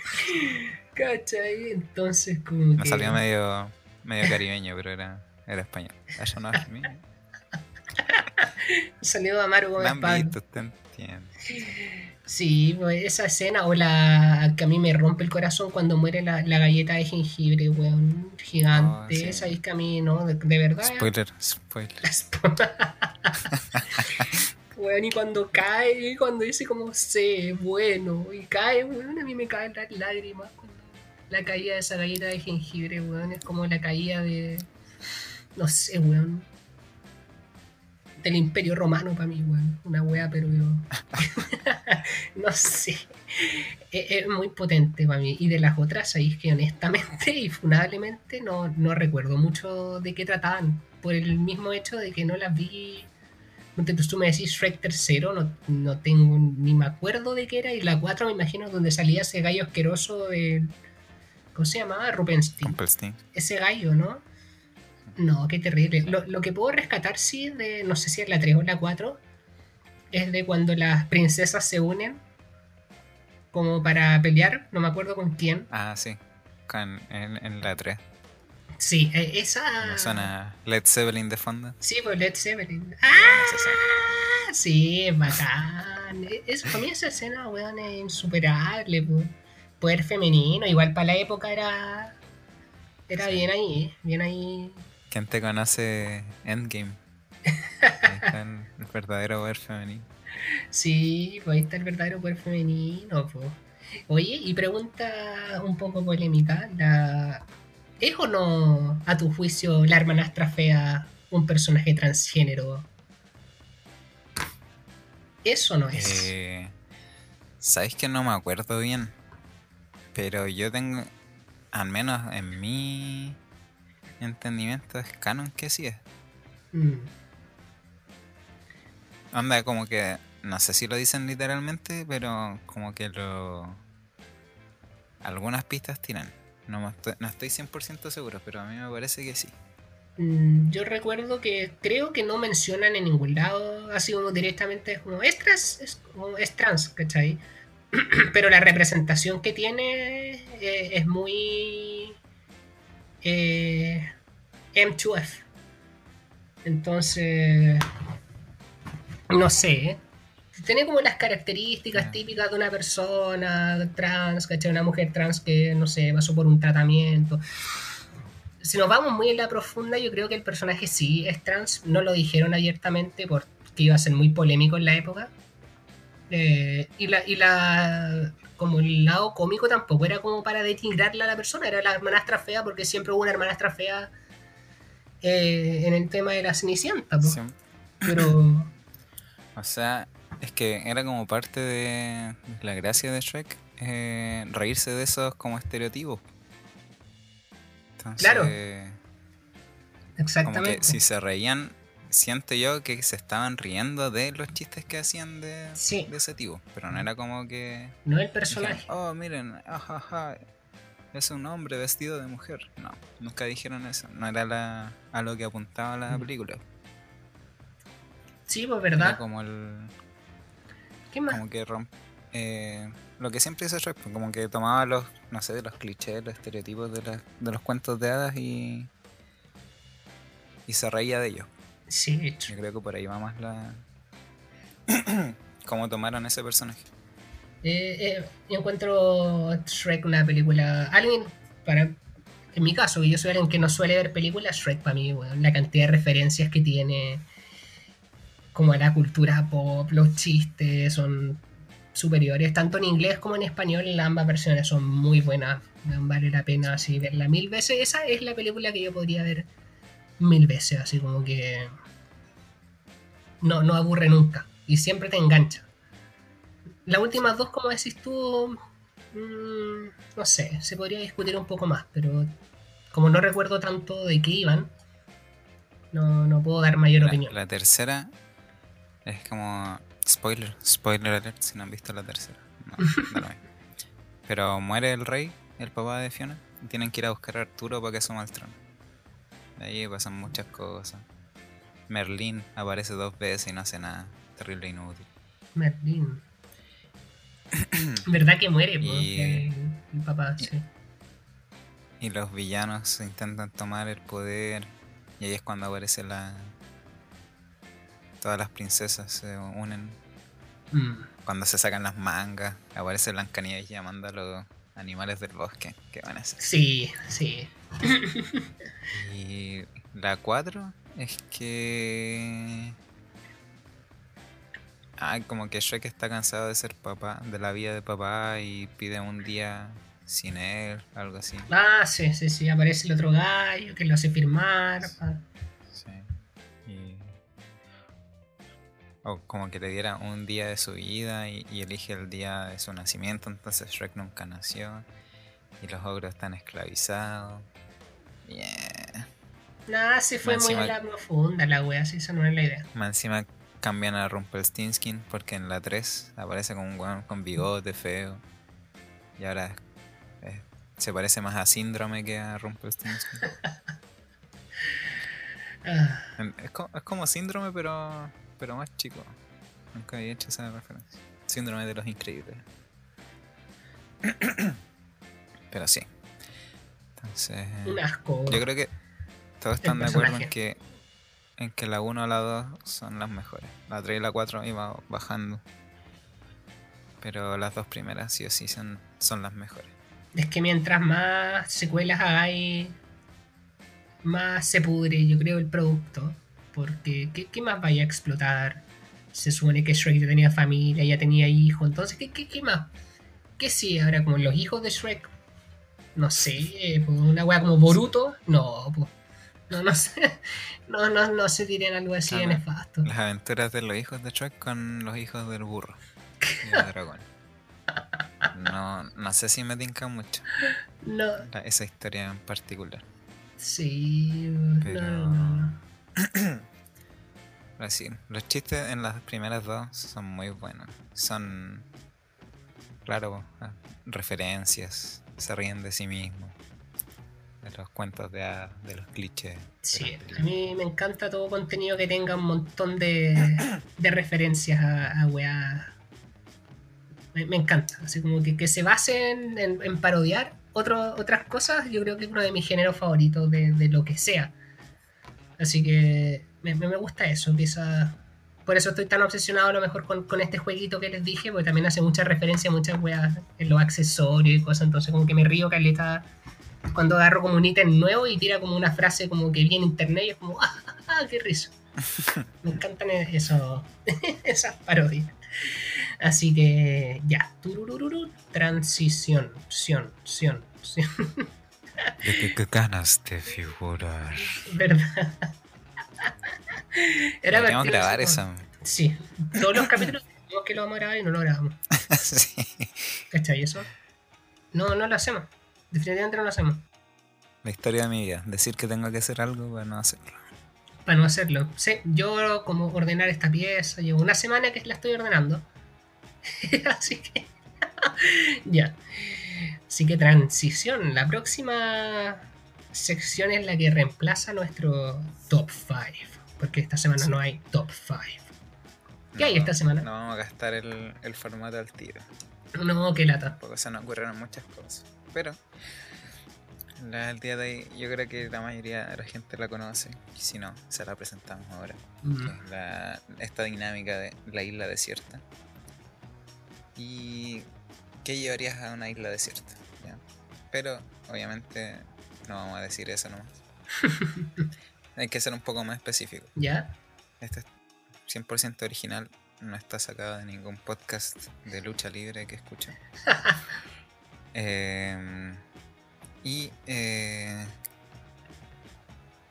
¿cachai? Entonces, como Me que. salió medio, medio caribeño, pero era, era español. Eso no es mío. Salió Amaro Me Gómez Pablo. visto, usted entiende. Sí, esa escena, o la que a mí me rompe el corazón cuando muere la, la galleta de jengibre, weón, gigante. Oh, sí. Esa es que a mí, ¿no? De, de verdad. Spoiler, spoiler. Weón, y cuando cae, y cuando dice como sé, bueno, y cae, weón, a mí me caen las lágrimas cuando la caída de esa galleta de jengibre, weón, es como la caída de, no sé, weón, del imperio romano para mí, weón, una wea, pero yo, no sé, es, es muy potente para mí, y de las otras, ahí es que honestamente y funablemente no, no recuerdo mucho de qué trataban, por el mismo hecho de que no las vi Ponte tú, me decís Shrek tercero, no, no tengo ni me acuerdo de qué era. Y la 4 me imagino donde salía ese gallo asqueroso de. ¿Cómo se llamaba? Rupenstein. Rumpelstiltskin. Ese gallo, ¿no? No, qué terrible. Lo, lo que puedo rescatar, sí, de. No sé si es la 3 o la 4. Es de cuando las princesas se unen. Como para pelear. No me acuerdo con quién. Ah, sí. Con, en, en la 3. Sí, eh, esa. Me suena Led Zeppelin de fondo. Sí, pues Led Zeppelin. ¡Ah! Sí, es bacán. Es, para mí esa escena, weón, es insuperable. po. Poder femenino, igual para la época era. Era Sí. bien ahí, bien ahí. ¿Quién te conoce Endgame? Ahí está el, verdadero poder femenino. Sí, pues ahí está el verdadero poder femenino. po. Oye, y pregunta un poco polémica: la... ¿es o no, a tu juicio, la hermanastra fea un personaje transgénero? ¿Es o no es? Eh, ¿Sabes que no me acuerdo bien? Pero yo tengo, al menos en mi entendimiento, es canon que sí es. Mm. Anda, como que, no sé si lo dicen literalmente, pero como que lo... Algunas pistas tiran. No, no estoy 100% seguro, pero a mí me parece que sí. Mm, Yo recuerdo que creo que no mencionan en ningún lado, así como directamente, es como, es trans, es, como, es trans, ¿cachai? Pero la representación que tiene eh, es muy eh, M2F. Entonces, no sé, ¿eh? tiene como las características típicas de una persona trans, ¿cachai? Una mujer trans que, no sé, pasó por un tratamiento. Si nos vamos muy en la profunda, yo creo que el personaje sí es trans. No lo dijeron abiertamente porque iba a ser muy polémico en la época. Eh, y la, y la como el lado cómico tampoco era como para denigrarla a la persona, era la hermanastra fea porque siempre hubo una hermanastra fea eh, en el tema de la Cenicienta. Sí. Pero O sea, es que era como parte de la gracia de Shrek eh, reírse de esos como estereotipos. Entonces, Claro. como exactamente. que si se reían, siento yo que se estaban riendo de los chistes que hacían de, Sí. de ese tipo. Pero no era como que No el personaje. oh, miren, ajaja, es un hombre vestido de mujer. No, nunca dijeron eso. No era la, a lo que apuntaba la Mm. película. Sí, pues Era verdad. como el, ¿Qué más? como que romp eh, lo que siempre hizo Shrek, pues, como que tomaba los, no sé, los clichés, los estereotipos de, la- de los cuentos de hadas y y se reía de ellos. Sí, Yo creo que por ahí va más la cómo tomaron ese personaje. Eh, eh, yo encuentro Shrek una película. Alguien, para. En mi caso, que yo soy alguien que no suele ver películas, Shrek para mí, weón, la cantidad de referencias que tiene, como a la cultura pop, los chistes son superiores, tanto en inglés como en español, ambas versiones son muy buenas, vale la pena así verla mil veces. Esa es la película que yo podría ver mil veces, así como que no, no aburre nunca y siempre te engancha. Las últimas dos, como decís tú, mm, no sé, se podría discutir un poco más, pero como no recuerdo tanto de qué iban, no, no puedo dar mayor La, opinión. la tercera es como spoiler, spoiler alert si no han visto la tercera. No. Pero muere el rey, el papá de Fiona, y tienen que ir a buscar a Arturo para que asuma el trono. Ahí pasan muchas cosas. Merlín aparece dos veces y no hace nada. Terrible e inútil. Merlín. ¿Verdad que muere? Y- el, el papá, y- sí. Y los villanos intentan tomar el poder. Y ahí es cuando aparece la. Todas las princesas se unen. Mm. Cuando se sacan las mangas, aparece Blancanieves llamando a los animales del bosque. que van a hacer? Sí, sí. Y la 4 es que. Ah, como que Shrek está cansado de ser papá, de la vida de papá y pide un día sin él, algo así. Ah, sí, sí, sí. Aparece el otro gallo que lo hace firmar. Sí. Y... O como que le diera un día de su vida y, y elige el día de su nacimiento, entonces Shrek nunca nació y los ogros están esclavizados. Yeah. Nah, se fue muy a la profunda la wea, sí, esa no es la idea. Más encima cambian a Rumpelstiltskin porque en la 3 aparece como un weón con bigote feo. Y ahora eh, se parece más a Síndrome que a Rumpelstiltskin. Ah, es como Síndrome pero, pero más chico. Nunca había hecho esa referencia. Síndrome de los increíbles. pero sí. Entonces... un asco. Yo creo que todos están de acuerdo en que en que la 1 o la 2 son las mejores. La 3 y la 4 iba bajando. Pero las dos primeras sí o sí son, son las mejores. Es que mientras más secuelas hagáis, más se pudre, yo creo, el producto. Porque, ¿qué, qué más vaya a explotar? Se supone que Shrek ya tenía familia, ya tenía hijos. Entonces, ¿qué, qué, qué más? ¿Qué sí? Ahora, como los hijos de Shrek. No sé, pues, una wea como Boruto. No, pues. No, no sé. No, no, no se tiren algo así de nefasto. Las aventuras de los hijos de Shrek con los hijos del burro. Y el dragón. no, no sé si me tinca mucho No. la- esa historia en particular. Sí, Pero- no, no. Pero sí, los chistes en las primeras dos son muy buenos. Son, claro, ah, referencias, se ríen de sí mismos, de los cuentos de hadas, de los clichés. Sí, a mí me encanta todo contenido que tenga un montón de, de referencias a, a weá. Me, me encanta, así como que, que se basen en, en parodiar otro- otras cosas, yo creo que es uno de mis géneros favoritos de, de lo que sea. Así que me, me- me gusta eso, empieza... Por eso estoy tan obsesionado a lo mejor con, con este jueguito que les dije, porque también hace mucha referencia a muchas weas en los accesorios y cosas, entonces como que me río caleta cuando agarro como un ítem nuevo y tira como una frase como que vi en internet y es como, ¡ah, ah, ah, qué risa! Me encantan eso, esas parodias. Así que ya, tururururu, transición, sion, sion, sion, ¿De qué, qué ganas de figurar? ¿verdad? Era divertido, grabar eso. Sí, todos los capítulos decimos que lo vamos a grabar y no lo grabamos. sí. ¿Cachai eso? No, no lo hacemos. Definitivamente no lo hacemos. La historia de mi vida, decir que tengo que hacer algo para no hacerlo. para no hacerlo. Sí, yo como ordenar esta pieza, llevo una semana que la estoy ordenando. Así que ya. Así que transición. La próxima sección es la que reemplaza nuestro top 5. Porque esta semana no hay top 5. ¿Qué hay esta semana? No vamos a gastar el, el formato al tiro. No, qué lata. Tampoco se nos ocurrieron muchas cosas. Pero la del día de hoy yo creo que la mayoría de la gente la conoce. Y si no, se la presentamos ahora. Mm, la- esta dinámica de la isla desierta. ¿Y qué llevarías a una isla desierta? ¿Ya? Pero obviamente no vamos a decir eso nomás. Hay que ser un poco más específico. ¿Ya? Este es 100% original, no está sacado de ningún podcast de lucha libre que escucho. Em, y eh,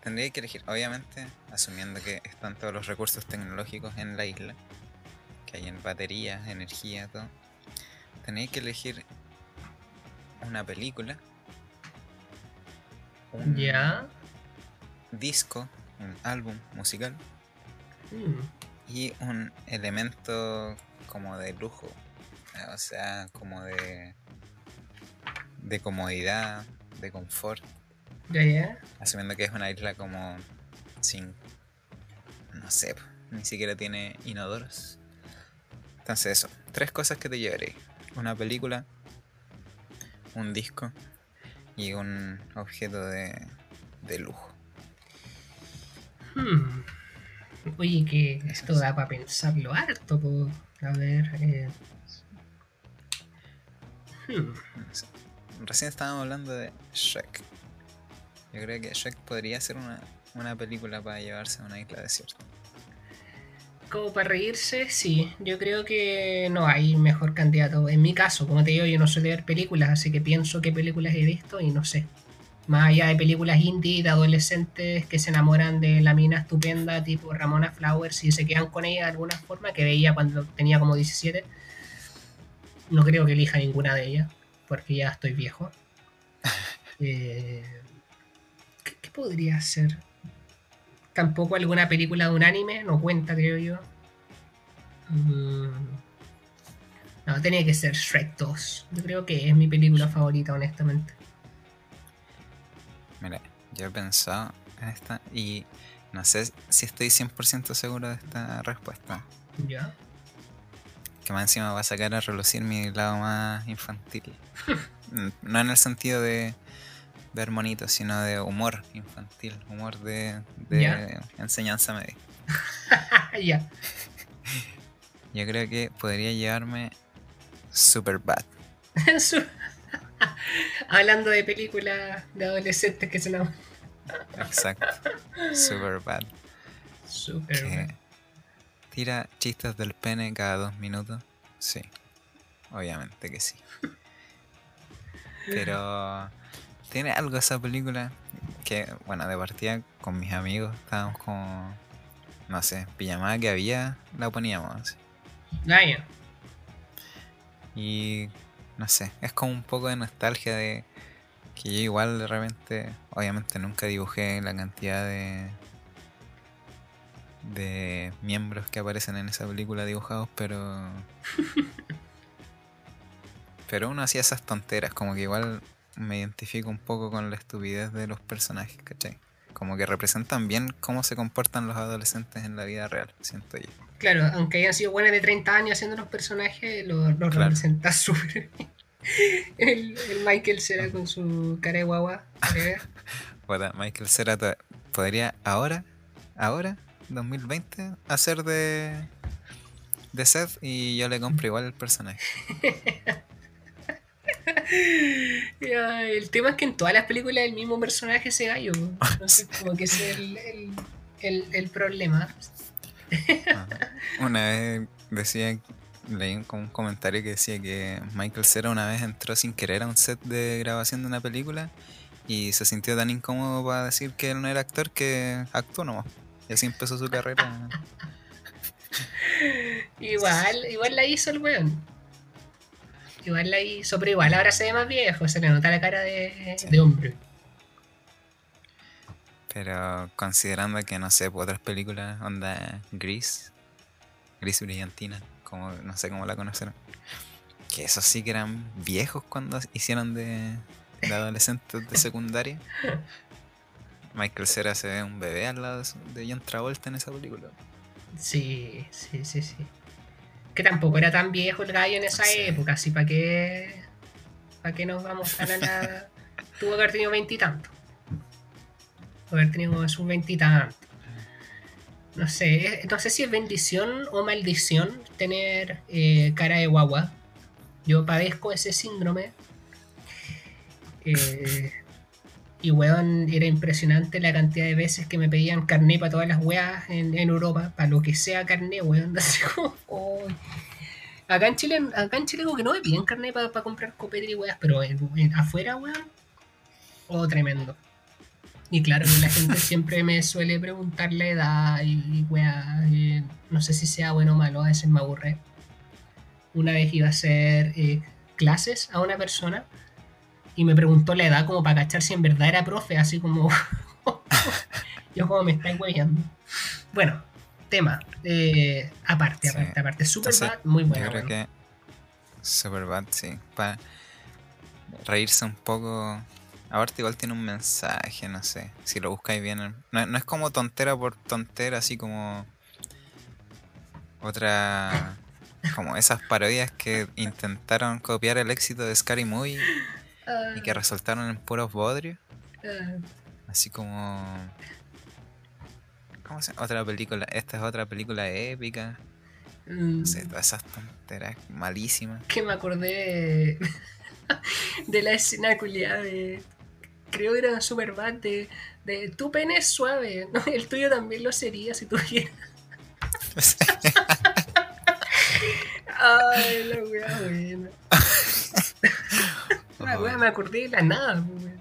tendría que elegir, obviamente, asumiendo que están todos los recursos tecnológicos en la isla, que hay en baterías, energía, todo. Tendría que elegir una película, un ¿Ya? Disco, un álbum musical Mm, y un elemento como de lujo, o sea, como de de comodidad, de confort, ¿Ya, ya? asumiendo que es una isla como sin no sé, ni siquiera tiene inodoros. Entonces eso, tres cosas que te llevaré. Una película, un disco y un objeto de, de lujo. Hmm. Oye, que esto es. da para pensarlo harto, po. A ver, eh. Hmm. Recién estábamos hablando de Shrek. Yo creo que Shrek podría ser una, una película para llevarse a una isla desierta. Como para reírse, sí. Yo creo que no hay mejor candidato. En mi caso, como te digo, yo no de ver películas, así que pienso qué películas he visto y no sé. Más allá de películas indie de adolescentes que se enamoran de la mina estupenda tipo Ramona Flowers y se quedan con ella de alguna forma, que veía cuando tenía como 17. No creo que elija ninguna de ellas, porque ya estoy viejo. Eh, ¿qué, qué podría ser? Tampoco alguna película de un anime, no cuenta, creo yo. Mm. No, tenía que ser Shrek 2. Yo creo que es mi película favorita, honestamente. Mira, yo he pensado en esta y no sé si estoy 100% seguro de esta respuesta. ¿Ya? Que más encima va a sacar a relucir mi lado más infantil. No en el sentido de ver monitos, sino de humor infantil, humor de, enseñanza media. ya. Yo creo que podría llevarme Super Bad. Su- Hablando de películas de adolescentes que se enamoran. Exacto. Super Bad. Super. Que tira chistes del pene cada dos minutos. Sí. Obviamente que sí. Pero tiene algo esa película que, bueno, de partida con mis amigos estábamos como, no sé, pijamada que había, la poníamos. así. Ah. Y no sé, es como un poco de nostalgia de que yo igual de repente, obviamente nunca dibujé la cantidad de de miembros que aparecen en esa película dibujados, pero pero uno hacía esas tonteras, como que igual me identifico un poco con la estupidez de los personajes, ¿cachai? Como que representan bien cómo se comportan los adolescentes en la vida real, siento yo. Claro, aunque hayan sido buenas de 30 años haciendo los personajes, los, los Claro. representa súper bien. El, el Michael será con su cara de guagua. Puta, Michael Cera podría ahora, ahora, 2020, hacer de, de Seth y yo le compro igual el personaje. El tema es que en todas las películas el mismo personaje ese gallo. Entonces, como que es el, el, el, el problema. Una vez decía, leí un, comentario que decía que Michael Cera una vez entró sin querer a un set de grabación de una película y se sintió tan incómodo para decir que él no era actor que actuó nomás. Y así empezó su carrera. Igual, igual la hizo el weón. Igual la hizo, pero igual ahora se ve más viejo, se le nota la cara de, Sí. de hombre. Pero considerando que, no sé, pues, otras películas, onda Gris, Gris Brillantina, como no sé cómo la conocerán. Que esos sí que eran viejos cuando hicieron de, de adolescentes de secundaria. Michael Cera se ve un bebé al lado de, John Travolta en esa película. Sí, sí, sí, sí. Que tampoco era tan viejo el gallo en esa Sí. época, así para qué. ¿Para qué nos vamos a la? Tuvo que haber tenido veintitantos. Haber tenido sus veintitantos. No sé, eh, no sé si es bendición o maldición tener eh, cara de guagua. Yo padezco ese síndrome. Eh, y weón, era impresionante la cantidad de veces que me pedían carné para todas las weas en, Europa, para lo que sea carné, weón. Acá en Chile, acá en Chile como que no me piden carné para comprar copete y weas, pero en- afuera, weón, oh, tremendo. Y claro que la gente siempre me suele preguntar la edad y, y no sé si sea bueno o malo, a veces me aburre. Una vez iba a hacer eh, clases a una persona y me preguntó la edad como para cachar si en verdad era profe, así como... yo como me estáis huellando. Bueno, tema. eh, aparte, Sí. aparte, aparte. Superbad, Entonces, muy Yo buena. creo que Superbad, sí. Para reírse un poco. Aparte, igual tiene un mensaje, no sé. Si lo buscáis bien. No, no es como tontera por tontera, así como. Otra. Como esas parodias que intentaron copiar el éxito de Scary Movie Ah, y que resultaron en puros bodrios. ah, Así como. ¿Cómo se llama? Otra película. Esta es otra película épica. mm, No sé, todas esas tonteras malísimas. que me acordé de, de la escena culiada de. Creo que era Superbad de, de tu pene es suave. ¿no? El tuyo también lo sería si tuvieras. Ay, la wea buena. La wea me acordé de la nada, pues, weón.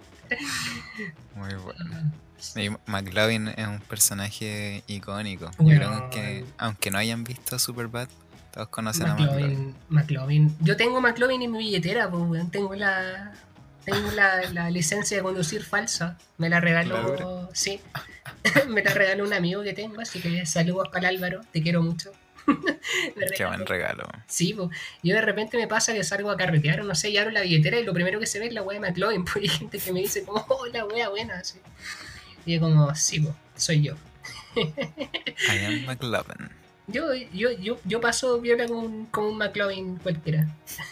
Muy bueno. Y McLovin es un personaje icónico. Yo creo que, aunque no hayan visto Superbad, todos conocen a McLovin. McLovin, McLovin. Yo tengo McLovin en mi billetera, pues, weón. Tengo la. Tengo la, la licencia de conducir falsa. Me la ¿La regaló. Sí. Me la regaló un amigo que tengo, así que saludos para el Álvaro. Te quiero mucho. Qué buen regalo. Sí. Yo de repente me pasa que salgo a carretear no sé, y abro la billetera y lo primero que se ve es la wea de McLovin. Pues hay gente que me dice como, oh, la wea buena, así. Y yo como, sí, soy yo. I am McLovin. Yo, yo, yo, yo paso viola como un, como un McLovin cualquiera.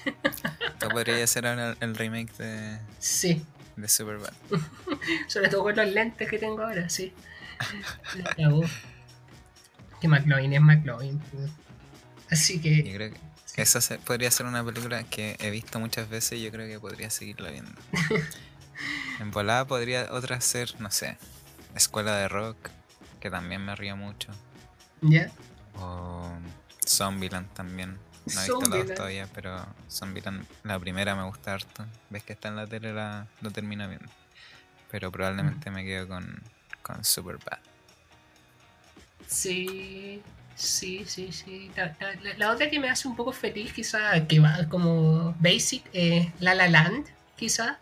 Podrías hacer ahora el, el remake de, Sí, de Superbad. sobre todo con los lentes que tengo ahora, sí. La. Que McLovin es McLovin. Así Yo que, creo que esa se- podría ser una película que he visto muchas veces y yo creo que podría seguirla viendo. en volada podría otra ser, no sé, Escuela de Rock, que también me río mucho. ya. O Zombieland también. No he visto la dos Zombieland. todavía, pero Zombieland, la primera me gusta harto. Ves que está en la tele, la, lo termino viendo. Pero probablemente me quedo con, con Superbad. Sí. Sí, sí, sí. La- la otra que me hace un poco feliz, quizá, que va como basic, eh, La La Land, quizá.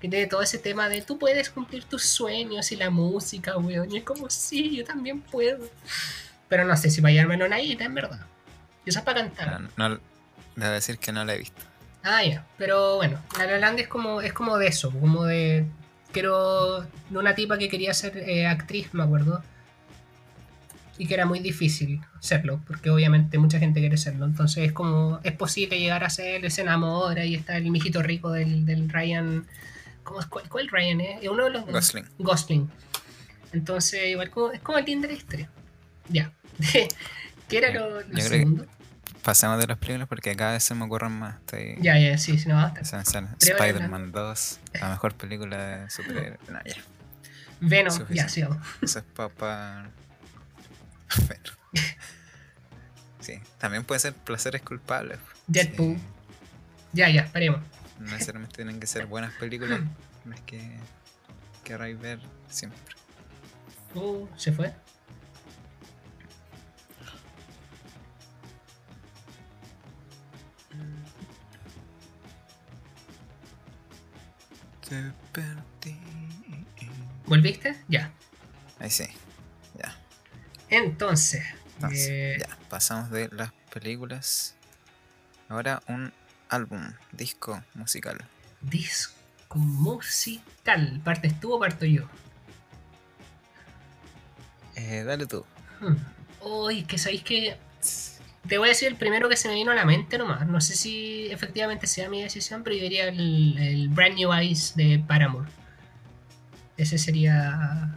Que tiene todo ese tema de tú puedes cumplir tus sueños y la música, weón. Y es como, sí, yo también puedo. Pero no sé si para llevarme una isla, en verdad. Es para cantar. No, no- debo decir que no la he visto. Ah, ya. Pero bueno, La La Land es como, es como de eso, como de... Quiero... de una tipa que quería ser eh, actriz, me acuerdo. Y que era muy difícil serlo, porque obviamente mucha gente quiere serlo. Entonces es como... Es posible llegar a ser, se enamora y está el mijito rico del, del Ryan... ¿Cómo es? ¿Cuál, cuál Ryan es? Es uno de los... Gosling. Gosling. Entonces igual como, es como la historia. Ya. ¿Qué era Ya, lo, segundo? Pasemos de las películas porque cada vez se me ocurren más. Estoy Ya, ya, sí, sí, no, basta. Spider-Man 2, la mejor película de superhéroes. No, ya. Venom, ya, Suficiente. sigamos. Eso es papá. Sí, también puede ser placeres culpables. Deadpool. Sí, Ya, ya, paremos. no necesariamente tienen que ser buenas películas las que querráis ver siempre. Uh, se fue. Te perdí. ¿Volviste? Ya. Ahí sí, ya. Entonces, Entonces, eh, ya, pasamos de las películas. Ahora un álbum, disco musical. disco musical. ¿Partes tú o parto yo? Eh, dale tú. Hmm. Uy, que sabéis que. Te voy a decir el primero que se me vino a la mente nomás. No sé si efectivamente sea mi decisión, pero yo diría el, Brand New Eyes de Paramore. Ese sería.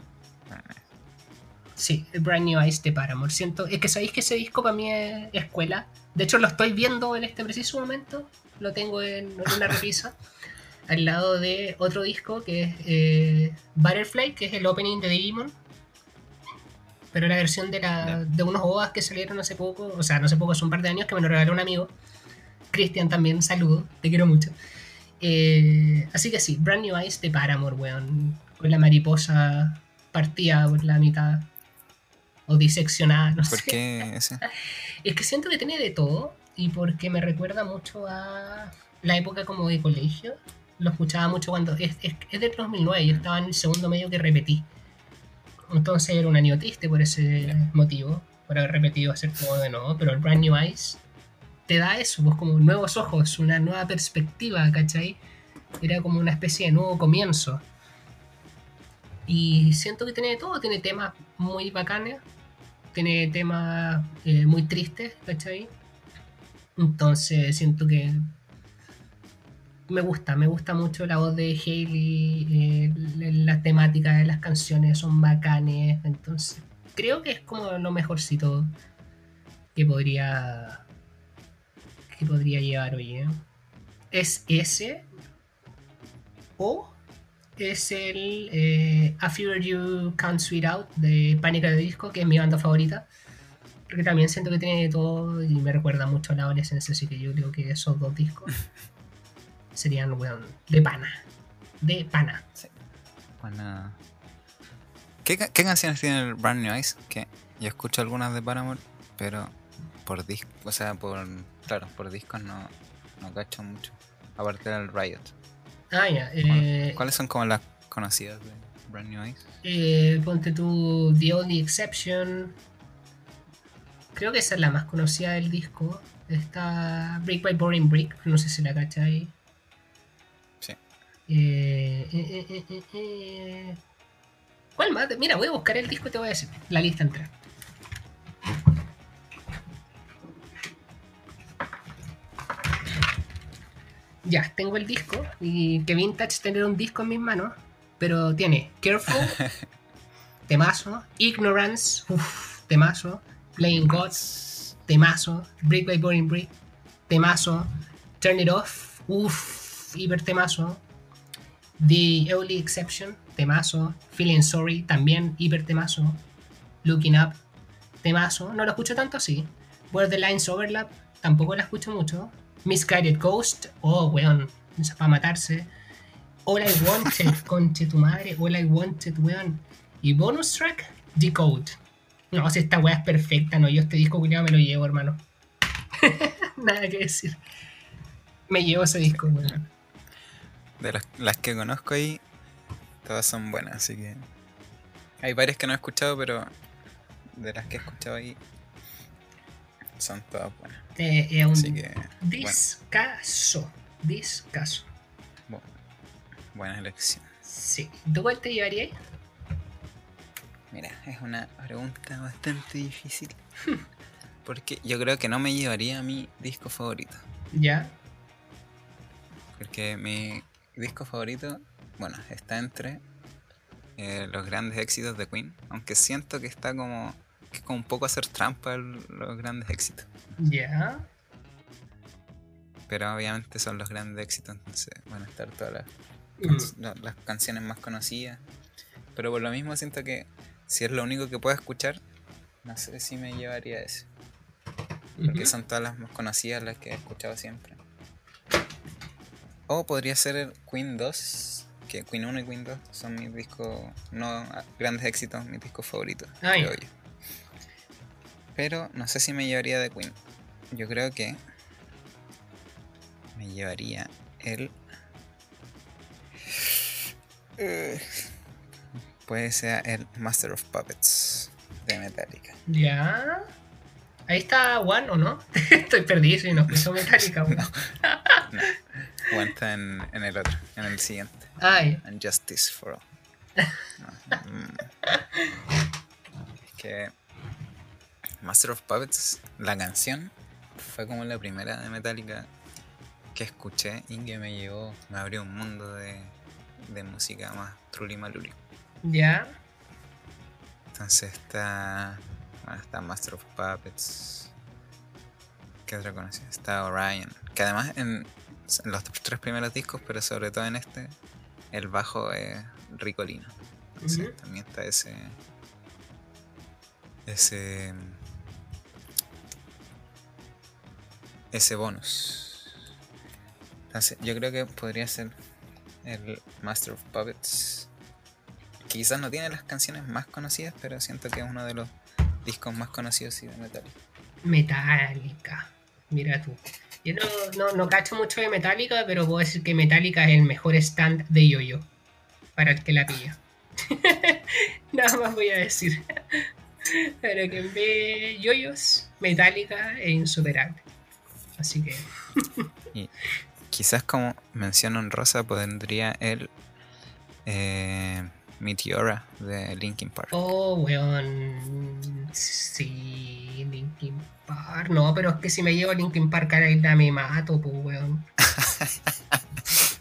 Sí, el Brand New Eyes de Paramore. Siento. Es que sabéis que ese disco para mí es escuela. De hecho, lo estoy viendo en este preciso momento. Lo tengo en, en una repisa. al lado de otro disco que es eh, Butterfly, que es el opening de Digimon. Pero la versión de, la, de unos OVAs que salieron hace poco, o sea, no hace poco, hace un par de años, que me lo regaló un amigo. Cristian también, saludo, te quiero mucho. Eh, así que sí, Brand New Eyes de Paramore, weón. Con la mariposa partida por la mitad. O diseccionada, no ¿Por sé. qué ese? Es que siento que tiene de todo y porque me recuerda mucho a la época como de colegio. Lo escuchaba mucho cuando... Es, es, es del 2009, yo estaba en el segundo medio que repetí. Entonces era un año triste por ese motivo, por haber repetido hacer todo de nuevo, pero el Brand New Eyes te da eso, pues como nuevos ojos, una nueva perspectiva, ¿cachai? Era como una especie de nuevo comienzo. Y siento que tiene de todo, tiene temas muy bacanes, tiene temas eh, muy tristes, ¿cachai? Entonces siento que me gusta, me gusta mucho la voz de Hailey, eh, la, la temática de las canciones son bacanes, entonces creo que es como lo mejorcito que podría que podría llevar hoy. ¿eh? Es ese o es el eh, A Fever You Can't Sweet Out de Pánica de Disco, que es mi banda favorita. Porque también siento que tiene de todo y me recuerda mucho a la adolescencia, así que yo creo que esos dos discos serían, weón, de pana. De pana. ¿Qué, ca- qué canciones tiene el Brand New Eyes? Que yo escucho algunas de Paramore, pero por disco, o sea, por, claro, por discos no, no cacho mucho. Aparte del Riot. Ah, ya. Eh, ¿Cuáles son como las conocidas de Brand New Eyes? eh, ponte tú The Only Exception. Creo que esa es la más conocida del disco. Está Brick by Boring Brick, no sé si la cachai. Eh, eh, eh, eh, eh. ¿Cuál más? Mira, voy a buscar el disco y te voy a decir la lista entera. Ya, tengo el disco y que vintage tener un disco en mis manos, pero tiene Careful, temazo, Ignorance, uff, temazo, Playing Gods, temazo, Brick by Boring Brick, temazo, Turn It Off, uff, hiper temazo, The Only Exception, temazo, Feeling Sorry, también hiper temazo, Looking Up, temazo, no lo escucho tanto the Lines Overlap, tampoco la escucho mucho, Misguided Ghost, oh weón, esa para matarse, All I Wanted, conche tu madre, All I Wanted, weón, y bonus track, Decode. No, si esta weá es perfecta, no, yo este disco culiado me lo llevo, hermano. Nada que decir. Me llevo ese disco, weón. De las, las que conozco ahí, todas son buenas, así que. Hay varias que no he escuchado, pero de las que he escuchado ahí, son todas buenas. Eh, es un Así que, discaso. Discaso. bu- buena elección. Sí. ¿Tú cuál te llevarías? Mira, es una pregunta bastante difícil. Porque yo creo que no me llevaría a mi disco favorito. Ya. Porque mi disco favorito, bueno, está entre eh, los grandes éxitos de Queen. Aunque siento que está como. que es como un poco hacer trampa el- los grandes éxitos. Ya. Pero obviamente son los grandes éxitos, entonces van a estar todas las, Mm. la- las canciones más conocidas. Pero por lo mismo siento que si es lo único que puedo escuchar, no sé si me llevaría a ese. Porque son todas las más conocidas, las que he escuchado siempre. O podría ser el Queen 2, que Queen 1 y Queen 2 son mis discos, no grandes éxitos, mis discos favoritos, creo ya. yo. Pero no sé si me llevaría de Queen. Yo creo que me llevaría el... Eh, puede ser el Master of Puppets de Metallica. Ya. Ahí está One, ¿o no? Estoy perdido y no empezó Metallica. No, aguanta en, en el otro, en el siguiente. Ay. And Justice for All. Es que Master of Puppets, la canción, fue como la primera de Metallica que escuché y que me llevó, me abrió un mundo de, de música más truly maluli. Ya. Entonces está, bueno, está Master of Puppets. ¿Qué otra conocida? Está Orion. Que además en, en los tres primeros discos, pero sobre todo en este, el bajo es ricolino. Entonces también está ese. Ese. Ese bonus. Entonces, yo creo que podría ser el Master of Puppets. Quizás no tiene las canciones más conocidas, pero siento que es uno de los discos más conocidos sí, de Metallica. Metallica. Mira tú. Yo no, no, no cacho mucho de Metallica, pero puedo decir que Metallica es el mejor stand de yo-yo. Para el que la pilla. Nada más voy a decir. Pero que de yoyos, Metallica es insuperable. Así que. Quizás como mención honrosa pondría el eh, Meteora de Linkin Park. Oh, weón. Sí, Linkin Park. No, pero es que si me llevo Linkin Park a la isla me mato, pues, weón.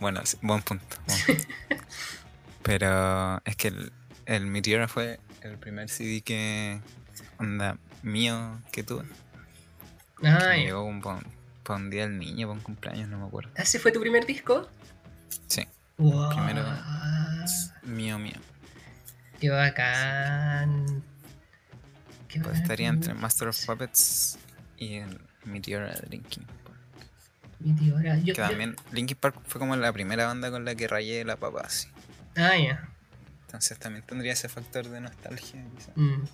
Bueno, sí, buen punto. buen punto. Pero es que el, el Meteora fue el primer CD que. Onda mío que tuve. Ah, me llegó un, un día del niño, para un cumpleaños, no me acuerdo. ¿Ese fue tu primer disco? Sí, Wow. Primero. mío, mío. Qué bacán. Qué Pues bacán. estaría entre Master of Puppets y el Meteora de Linkin Park. Ahora, yo- Que también Linkin Park fue como la primera banda con la que rayé la papa así. Ah, ya. Entonces también tendría ese factor de nostalgia. quizá. Mm.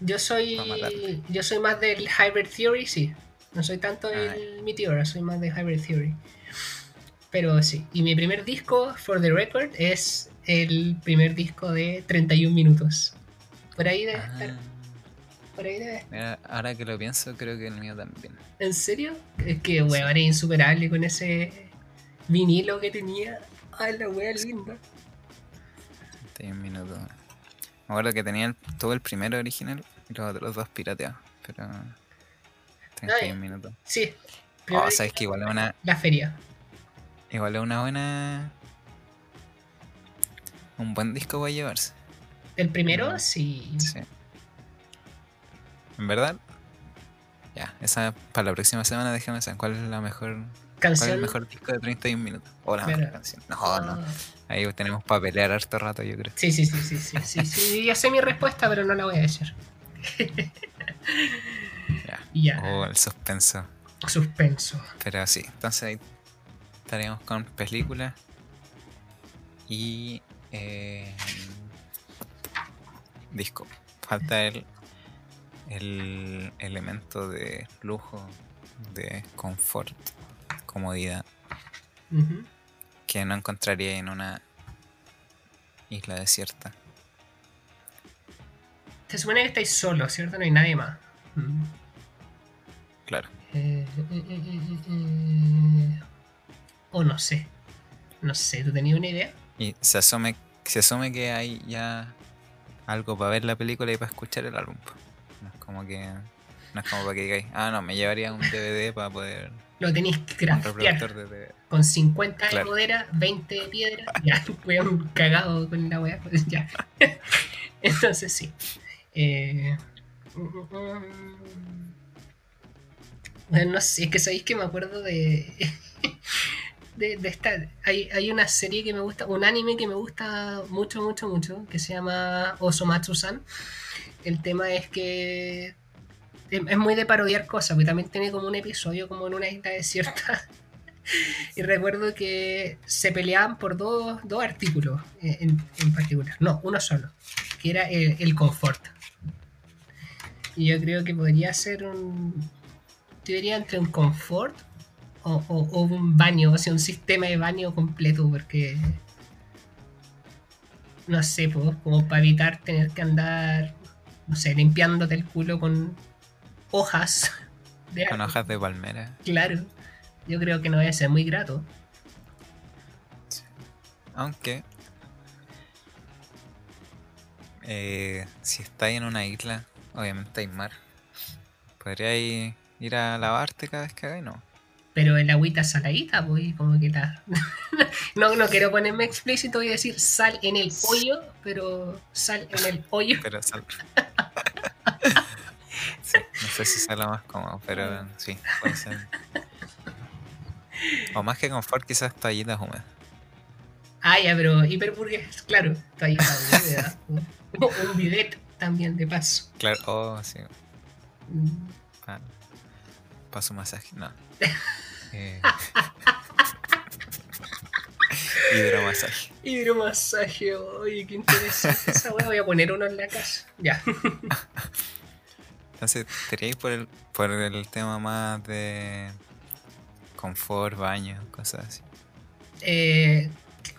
Yo soy. Yo soy más del Hybrid Theory, sí. No soy tanto Ah, del Meteora, soy más de Hybrid Theory. Pero sí. Y mi primer disco, For the Record, es el primer disco de 31 minutos. Por ahí debe estar. Ah, Por ahí debe estar. mira, ahora que lo pienso, creo que el mío también. ¿En serio? Es que, weón, era insuperable con ese vinilo que tenía. Ay, la wea linda. 31 minutos. Me acuerdo que tenía el, todo el primero original y los otros dos pirateados. Pero. 31 minutos. Sí. Oh, sabes que igual es una. La feria. Igual es una buena. Un buen disco para llevarse. El primero, Mm. sí. Sí. ¿En verdad? Ya, esa para la próxima semana déjame saber cuál es la mejor. ¿Cuál es Canción. el mejor disco de 31 minutos? O la mejor canción. No, no. Ah, Ahí tenemos para pelear harto rato, yo creo. Sí, sí, sí, sí, sí, sí, sí. Ya sé mi respuesta, pero no la voy a decir. Ya. Ya. Oh, el suspenso. Suspenso. Pero sí, entonces ahí estaríamos con películas y eh, disco falta el, el elemento de lujo, de confort, comodidad, que no encontraría en una isla desierta. Se supone que estáis solos, ¿cierto? No hay nadie más. Mm. Claro. Eh, eh. O no sé. No sé, ¿tú tenías una idea? Y se asume, se asume que hay ya algo para ver la película y para escuchar el álbum. No es como que. No es como para que digáis, ah, no, me llevaría un DVD para poder. Lo tenéis que craftear. de. Con 50 de Claro. madera, 20 de piedra. Ya, weón, cagado con la weá. Pues ya. Entonces sí. Eh, Bueno, no sé, es que sabéis que me acuerdo de. Hay, una serie que me gusta, un anime que me gusta mucho, mucho, mucho, que se llama Osomatsu-san. El tema es que es es muy de parodiar cosas, porque también tiene como un episodio como en una isla desierta. Y recuerdo que se peleaban por dos, dos artículos eh, en, en particular. No, uno solo. Que era el, el confort. Y yo creo que podría ser un. Yo diría entre un confort o, o- o un baño, o sea, un sistema de baño completo, porque. No sé, pues, como para evitar tener que andar, no sé, limpiándote el culo con hojas. De Con hojas de palmera. Claro. Yo creo que no debe ser muy grato. Aunque. eh, si estáis en una isla, obviamente hay mar. Podríais ir a lavarte cada vez que hagáis, no. Pero el agüita saladita, pues, como que la. no, no quiero ponerme explícito y decir sal en el hoyo, pero sal en el hoyo. Pero sal. Sí, no sé si sea lo más cómodo, pero sí, puede ser. O más que confort, quizás toallitas húmedas. Ah, ya, pero hiperburgues, claro, toallita húmeda. Un bidet también, de paso. Claro, oh, sí, Mm, para su masaje, no. Eh, hidromasaje. Hidromasaje, oye, qué interesante esa wea. Voy a poner uno en la casa. Ya. Entonces, ¿teríais por el, por el tema más de confort, baño, cosas así? Eh,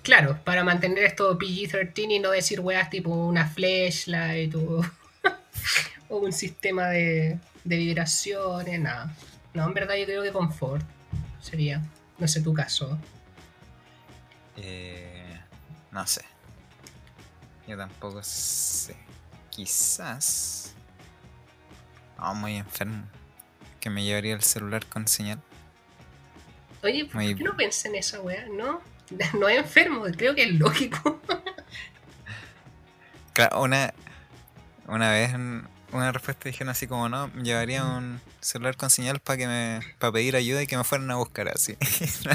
claro, para mantener esto PG-13 y no decir weas tipo una flashlight o, o un sistema de, de vibraciones, nada. No, en verdad yo creo que confort sería, no sé tu caso. Eh, no sé. Yo tampoco sé. Quizás. Ah, muy enfermo. Que me llevaría el celular con señal. Oye, ¿por Muy- qué no pensé en esa wea? No, no es enfermo, creo que es lógico. Claro, una, una vez una respuesta dijeron así como no, llevaría un celular con señal para que me para pedir ayuda y que me fueran a buscar así. no,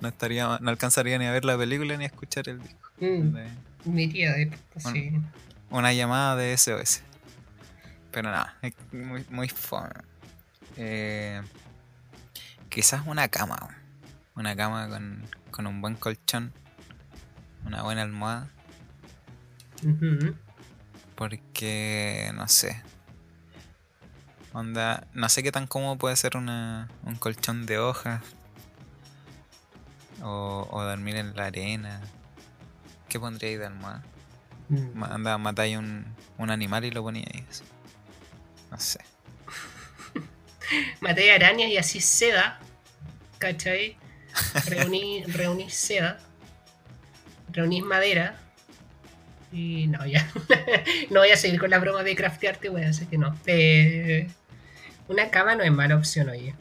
no estaría no alcanzaría ni a ver la película ni a escuchar el disco. Mm, De- mi tía de sí. Una llamada de SOS. Pero nada, es muy, muy fome. Eh, quizás una cama. Una cama con, con un buen colchón. Una buena almohada. Ujú. Porque, no sé. Onda, no sé qué tan cómodo puede ser una, un colchón de hojas. O, o dormir en la arena. ¿Qué pondría ahí de almohada? Mm. Anda, matáis un, un animal y lo ponía ahí. así. No sé. maté arañas y así seda, ¿cachai? Reuní, reuní seda, reuní madera y no, ya. no voy a seguir con la broma de craftearte, weón, así que no. Eh, una cama no es mala opción, oye.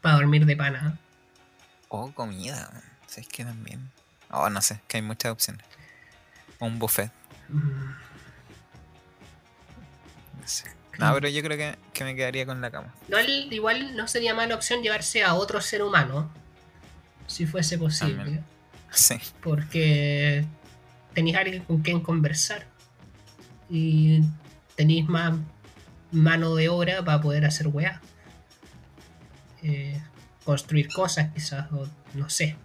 Para dormir de pana. O comida. man. ¿Sabes qué también? Oh, no sé, que hay muchas opciones. Un buffet. Mm, No sé. No, pero yo creo que, que me quedaría con la cama. Igual, igual no sería mala opción llevarse a otro ser humano, si fuese posible. También. Sí. porque tenéis alguien con quien conversar y tenéis más mano de obra para poder hacer weá. Eh, construir cosas quizás, o no sé.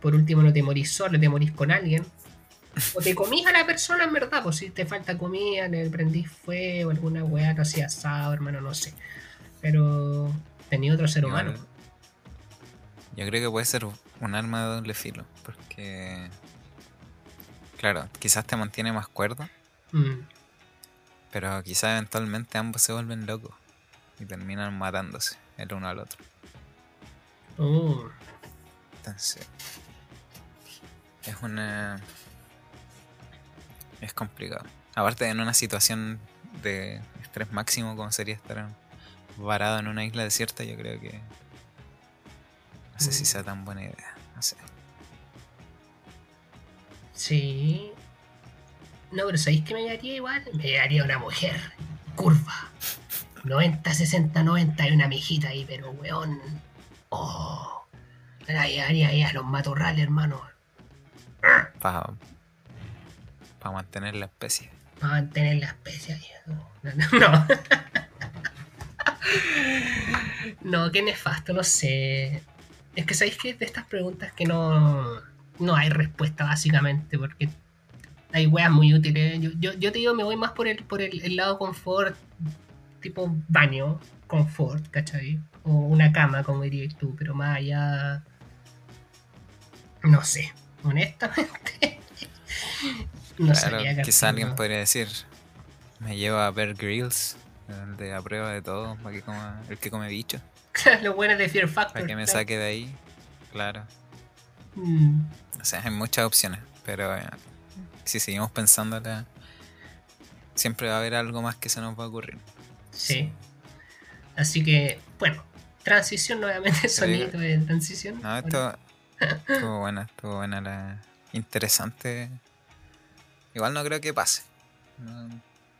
Por último no te morís solo, te morís con alguien. O te comís a la persona en verdad, pues si te falta comida, le prendís fuego, alguna weá, no hacía asado, hermano, no sé. Pero tenía otro ser humano. Yo creo que puede ser un arma de doble filo, porque... Claro, quizás te mantiene más cuerdo, Mm. pero quizás eventualmente ambos se vuelven locos y terminan matándose el uno al otro. Uh, Entonces, es una. Es complicado. Aparte, en una situación de estrés máximo, como sería estar varado en una isla desierta, yo creo que. No sé si sea tan buena idea. Sí. No, pero ¿sabéis que me haría igual? Me haría una mujer curva. 90, 60, 90 y una mijita ahí, pero weón. Oh. Ahí, ahí, ahí a los matorrales, hermano. Para. Para mantener la especie. Para mantener la especie. No, no, no. No, qué nefasto, no sé. Es que sabéis que de estas preguntas que no, no hay respuesta básicamente, porque hay weas muy útiles. Yo, yo, yo te digo, me voy más por el, por el, el lado confort, tipo baño, confort, ¿cachai? O una cama, como dirías tú, pero más allá... No sé, honestamente. no Claro, hacer, alguien podría decir: Me lleva a ver Grills, el de a prueba de todo, para que coma, el que come bicho, Lo bueno es de Fear Factor. para que me claro. saque de ahí. Claro. Mm, O sea, hay muchas opciones, pero eh, si seguimos pensándola, siempre va a haber algo más que se nos va a ocurrir. sí. Así que, bueno, transición nuevamente, sonido de transición. No, esto estuvo buena, estuvo buena la interesante. Igual no creo que pase. No,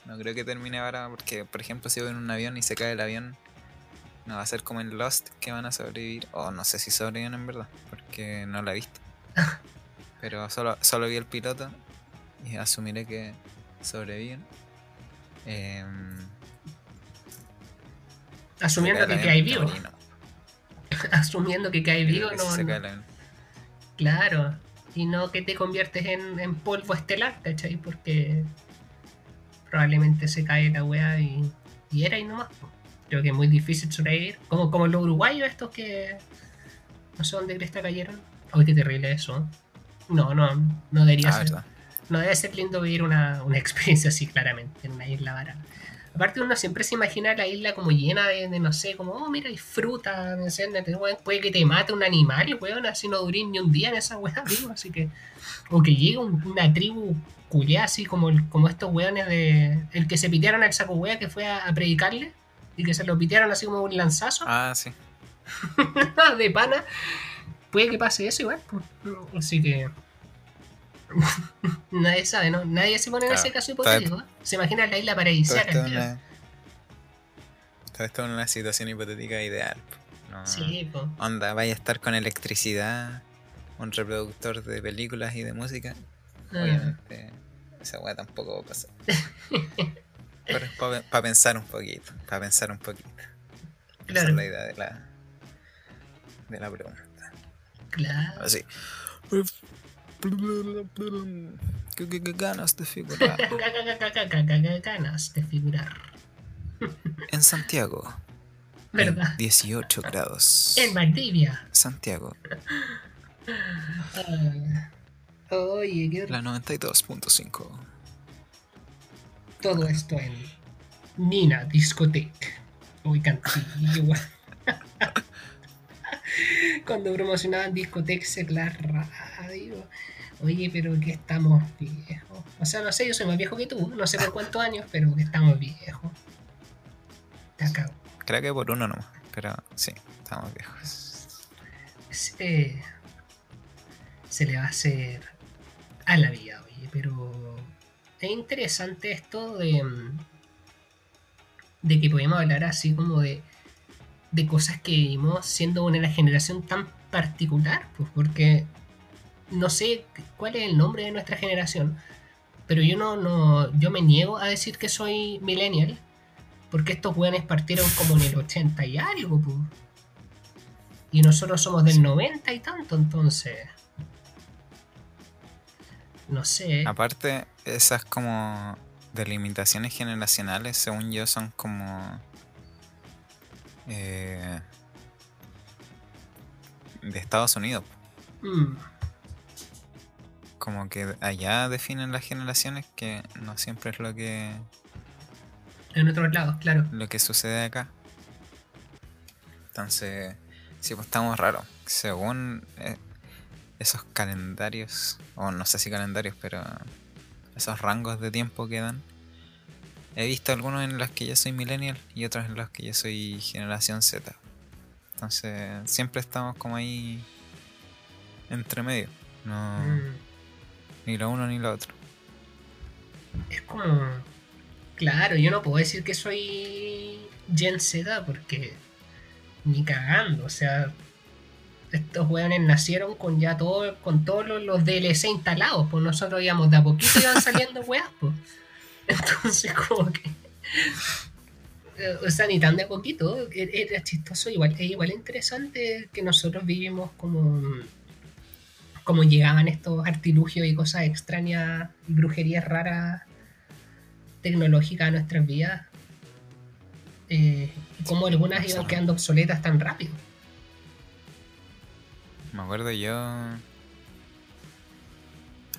no creo que termine ahora, porque por ejemplo si voy en un avión y se cae el avión, no va a ser como en Lost que van a sobrevivir. O no sé si sobreviven en verdad, porque no la he visto. Pero solo, solo vi el piloto y asumiré que sobreviven. Em, Asumiendo que cae vivo. Asumiendo que cae vivo, que no. se cae. Claro. Y no que te conviertes en, en polvo estelar, ¿cachai? Porque probablemente se cae la weá y, y era y nomás. Creo que es muy difícil sobrevivir. Como, como los uruguayos estos que no sé dónde cresta cayeron. Ay, qué terrible eso. No, no, no debería Ah, ser. verdad. No debe ser lindo vivir una, una experiencia así, claramente, en una isla varada. Aparte, uno siempre se imagina la isla como llena de, de, no sé, como, oh, mira, hay fruta, no sé, puede que te mate un animal, weón, así no durís ni un día en esa weá, vivo, así que. O que llegue un- una tribu culiá, así como, el- como estos weones de. El que se pitearon al saco wea que fue a, a predicarle, y que se lo pitearon así como un lanzazo Ah, sí. de pana. Puede que pase eso igual, pues. Así que. Nadie sabe, ¿no? Nadie se pone en ese caso Todo hipotético. ¿eh? Se imagina la isla Todo paradisíaca. entera. una, todo esto es una situación hipotética ideal. po. No, Sí, pues. Onda, vaya a estar con electricidad, un reproductor de películas y de música. Ah, Obviamente, esa weá tampoco va a pasar. Pero es para pensar un poquito, para pensar un poquito. Esa Claro. es la idea de la, de la pregunta. Claro. Así. ¿Qué, qué- qué ganas de figurar? Ganas de figurar. En Santiago, ¿Verdad? 18 grados. En Valdivia. Santiago, Ah. Oye, qué la 92.5. todo esto en Nina Discoteca. Uy, cantillo. Cuando promocionaban discotecas en la radio. Oye, pero que estamos viejos. O sea, no sé, yo soy más viejo que tú. No sé por cuántos años, pero que estamos viejos. Te acabo. Creo que por uno nomás, pero sí, estamos viejos. Se, se le va a hacer a la vida, oye, pero es interesante esto de, de que podemos hablar así como de, de cosas que vivimos siendo una generación tan particular, pues porque no sé cuál es el nombre de nuestra generación, pero yo no, no yo me niego a decir que soy millennial, porque estos weones partieron como en el 80 y algo, pues. Y nosotros somos del 90 y tanto, entonces. No sé. Aparte, esas como delimitaciones generacionales, según yo, son como... eh, de Estados Unidos. Mm, Como que allá definen las generaciones que no siempre es lo que, en otros lados, claro. lo que sucede acá. Entonces, sí, pues estamos raros. Según eh, esos calendarios, o no sé si calendarios, pero esos rangos de tiempo que dan, he visto algunos en los que yo soy millennial y otros en los que yo soy generación Z. Entonces, siempre estamos como ahí entre medio. No, Mm, ni lo uno ni lo otro. es como. Claro, yo no puedo decir que soy Gen Z porque. Ni cagando, o sea. Estos weones nacieron con ya todo, con todos los, los DLC instalados, pues nosotros íbamos de a poquito iban saliendo weas, pues. Entonces, como que. O sea, ni tan de a poquito, era chistoso, igual, es igual interesante que nosotros vivimos como. como llegaban estos artilugios y cosas extrañas y brujerías raras tecnológicas a nuestras vidas. Eh, y cómo algunas iban quedando obsoletas tan rápido. Me acuerdo yo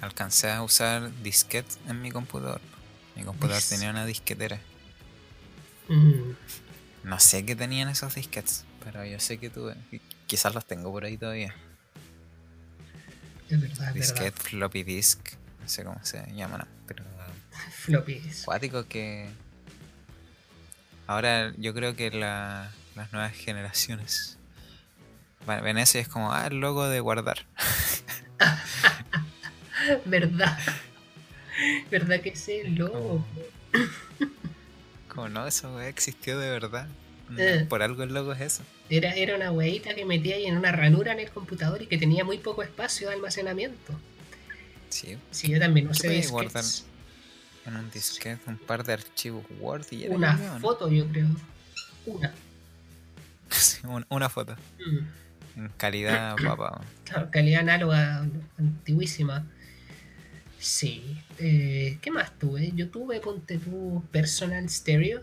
alcancé a usar disquetes en mi computador. Mi computador tenía una disquetera. Mm, No sé qué tenían esos disquetes, pero yo sé que tuve. Quizás los tengo por ahí todavía. es verdad, es Disquete, verdad. floppy disk, no sé cómo se llaman, pero Floppies. cuático que ahora yo creo que la- las nuevas generaciones va- ven eso y es como, ah, el logo de guardar. ¿Verdad? ¿Verdad que logo? Oh. Como no, eso existió de verdad. No, Eh. Por algo el logo es eso. Era, era una huevita que metía ahí en una ranura en el computador y que tenía muy poco espacio de almacenamiento. Sí, Sí, yo también ¿Qué usé podéis disquetes. guardar? en un disquete, un par de archivos Word y Una ¿no? foto, yo creo. Una. Sí, un- una foto. Mm. En calidad papá. Claro, calidad análoga antiguísima. Sí. Eh, ¿Qué más tuve? Yo tuve, ponte tu personal stereo.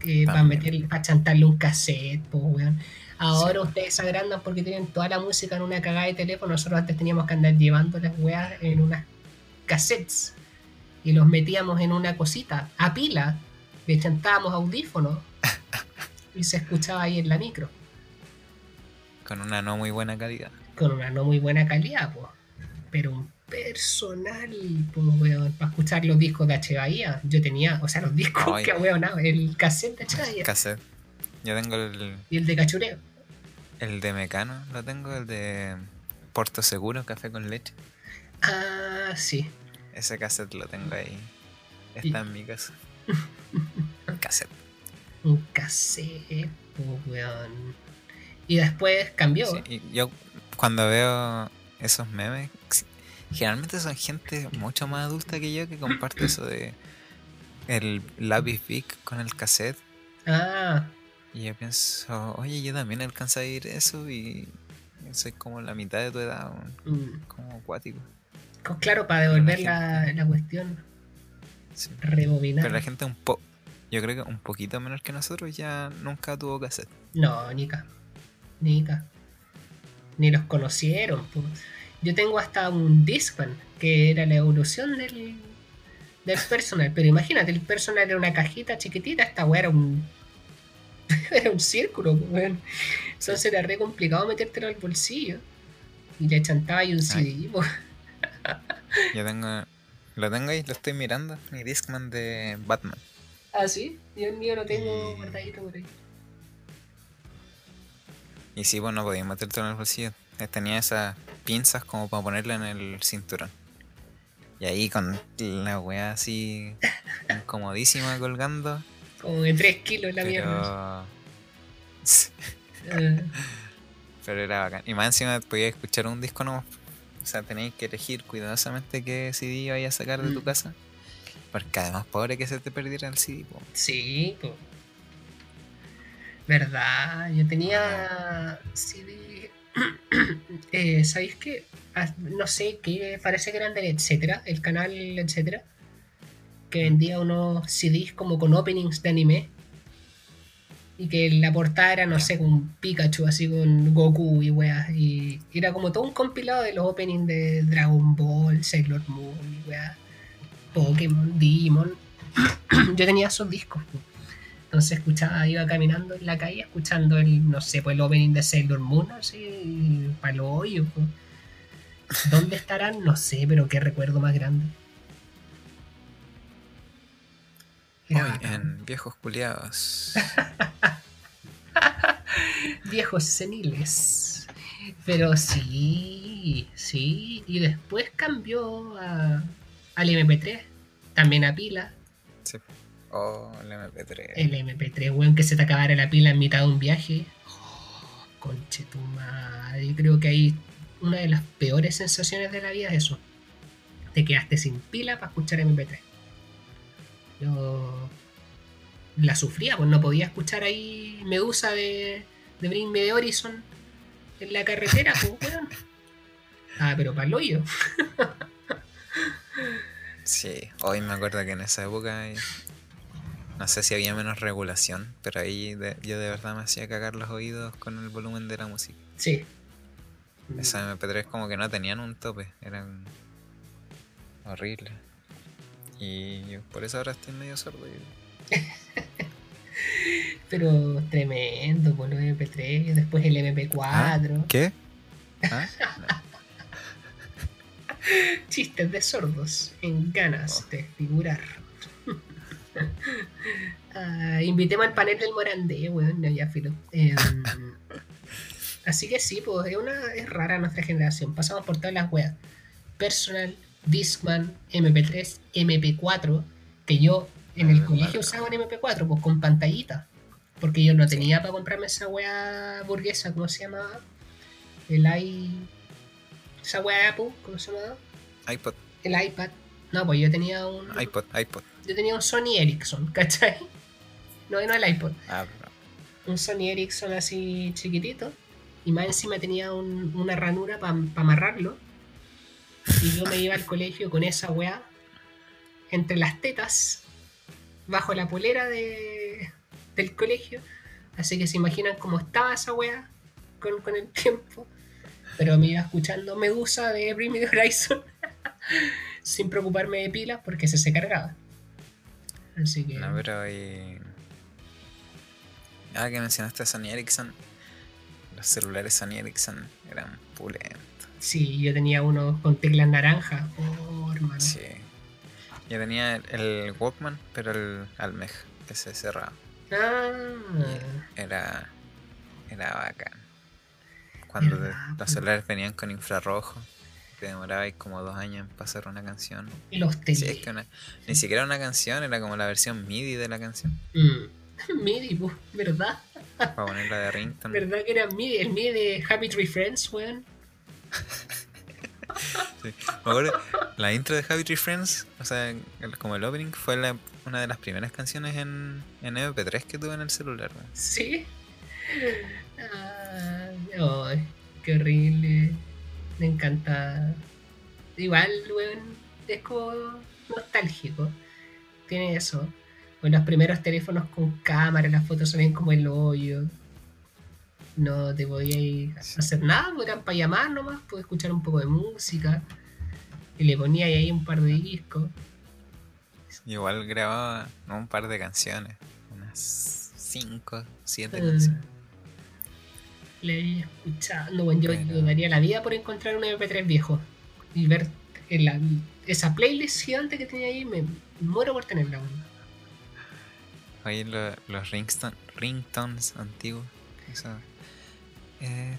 Que para meter, para chantarle un cassette, pues weón. Ahora Sí. ustedes se agrandan porque tienen toda la música en una cagada de teléfono. Nosotros antes teníamos que andar llevando las weas en unas cassettes. Y los metíamos en una cosita, a pila. Le chantábamos audífonos. y se escuchaba ahí en la micro. Con una no muy buena calidad. con una no muy buena calidad, pues. Pero un personal, pues, weón, para escuchar los discos de H. Bahía. Yo tenía, o sea, los discos Ay. que weón, el cassette de H. Bahía Cassette. Yo tengo el, y el de Cachureo. el de Mecano, lo tengo, el de Puerto Seguro, café con leche. Ah, sí. Ese cassette lo tengo ahí. Y- Está en mi casa. cassette. Un cassette, pues, weón. Y después cambió. Sí, y yo cuando veo esos memes, generalmente son gente mucho más adulta que yo que comparte eso de el lápiz Bic con el cassette. Ah, Y yo pienso, oye, yo también alcancé a ir eso y soy como la mitad de tu edad, mm, como acuático. co- claro, para devolver la la, cuestión, Sí. rebobinar. Pero la gente un po yo creo que un poquito menor que nosotros ya nunca tuvo cassette. No, Nica. Nica. Ni los conocieron. po. Yo tengo hasta un Discman, que era la evolución del, del personal. Pero imagínate, el personal era una cajita chiquitita, esta weá era un. era un círculo, po, weón. Entonces era re complicado metértelo al bolsillo. Y le chantaba ahí un CD, po. Yo tengo, lo tengo ahí, lo estoy mirando, mi Discman de Batman. Ah, sí, yo el mío lo tengo Y- guardadito por ahí. Y sí, pues no podía metértelo en el bolsillo. Eh, Tenía esas pinzas como para ponerla en el cinturón. Y ahí con la weá así incomodísima colgando. Como de 3 kilos la mierda. Pero... Ah, Pero era bacán. Y más encima podía escuchar un disco nuevo. O sea, tenéis que elegir cuidadosamente qué CD ibas a sacar de tu Mm. casa. Porque además, pobre que se te perdiera el CD. po. Sí, po. verdad. Yo tenía CD eh, ¿sabéis qué? Ah, No sé, que parece que eran del etcétera, el canal etcétera, que vendía unos CDs como con openings de anime. Y que la portada era, no sé, con Pikachu, así con Goku y weas. Y era como todo un compilado de los openings de Dragon Ball, Sailor Moon y weas. Pokémon, Digimon. Yo tenía esos discos. Entonces escuchaba, iba caminando en la calle escuchando el, no sé, pues el opening de Sailor Moon, así, palo hoyo. po. ¿Dónde estarán? No sé, pero qué recuerdo más grande. Hoy en Viejos Culiados. Viejos seniles. Pero sí, sí. Y después cambió a, al MP3, también a pila. Sí. Oh, el MP3. El MP3, weón, que se te acabara la pila en mitad de un viaje. Oh, conche tu madre. Creo que hay una de las peores sensaciones de la vida es eso. Te quedaste sin pila para escuchar MP3. Yo la sufría, pues no podía escuchar ahí Medusa de, de Bring Me the Horizon en la carretera, pues weón. Ah, pero para el hoyo. Sí, hoy me acuerdo que en esa época eh, no sé si había menos regulación, pero ahí de- yo de verdad me hacía cagar los oídos con el volumen de la música. Sí. Esos MP3 como que no tenían un tope, eran horribles. Y por eso ahora estoy medio sordo. Pero tremendo, por los MP3, después el MP4. ¿Qué? ¿Ah? Chistes de sordos en ganas Oh. de figurar. Ah, invitemos al panel del Morandé, weón, no, ya filo. Em, así que sí, pues es, una, es rara nuestra generación. Pasamos por todas las weas. Personal, Discman, MP3, MP4, que yo en el Ah, colegio usaba un MP4, pues con pantallita. Porque yo no tenía para comprarme esa wea burguesa, ¿cómo se llamaba? El i... Esa de Apple, ¿cómo se llamaba? iPod, El iPad. No, pues yo tenía un. iPod, iPod. Yo tenía un Sony Ericsson, ¿cachai? No, no el iPod. Ah, Un Sony Ericsson así chiquitito. Y más encima tenía un- una ranura para amarrarlo. Y yo me iba al colegio con esa weá entre las tetas, bajo la polera de, del colegio. Así que se imaginan cómo estaba esa weá con, con el tiempo. Pero me iba escuchando Medusa de Bring Me the Horizon sin preocuparme de pilas porque se se cargaba. Así que. No, pero hoy. Ah, que mencionaste a Sony Ericsson. Los celulares Sony Ericsson eran pulentos. Sí, yo tenía uno con teclas naranja. Oh, hermano. Sí. Yo tenía el, el Walkman, pero el Almej, que se cerraba. Ah, Era. Era bacán. Cuando los celulares venían con infrarrojo, te demorabais como dos años en pasar una canción. y los Sí, tele. es que una- ni siquiera una canción, era como la versión MIDI de la canción. Mm. MIDI, pues, ¿verdad? Para ponerla de ringtone. ¿Verdad que era MIDI? El MIDI de Happy Tree Friends, weón. Sí. Me acuerdo, la intro de Happy Tree Friends, o sea, el- como el opening, fue la- una de las primeras canciones en, en MP3 que tuve en el celular. weón. Sí. Ah, ay, qué horrible. Me encanta. Igual, weón, es como nostálgico. Tiene eso. Con los primeros teléfonos con cámara, las fotos se ven como el hoyo. No te podías hacer nada, pues eran para llamar nomás, puedes escuchar un poco de música. Y le ponía ahí un par de discos. Igual grababa no, un par de canciones, unas 5, 7 Eh, canciones. Le había escuchado. No, bueno, yo, daría la vida por encontrar un MP3 viejo y ver en la- esa playlist gigante que tenía ahí. Me muero por tenerla. Oye, lo- los rington- ringtones antiguos. Eso, eh,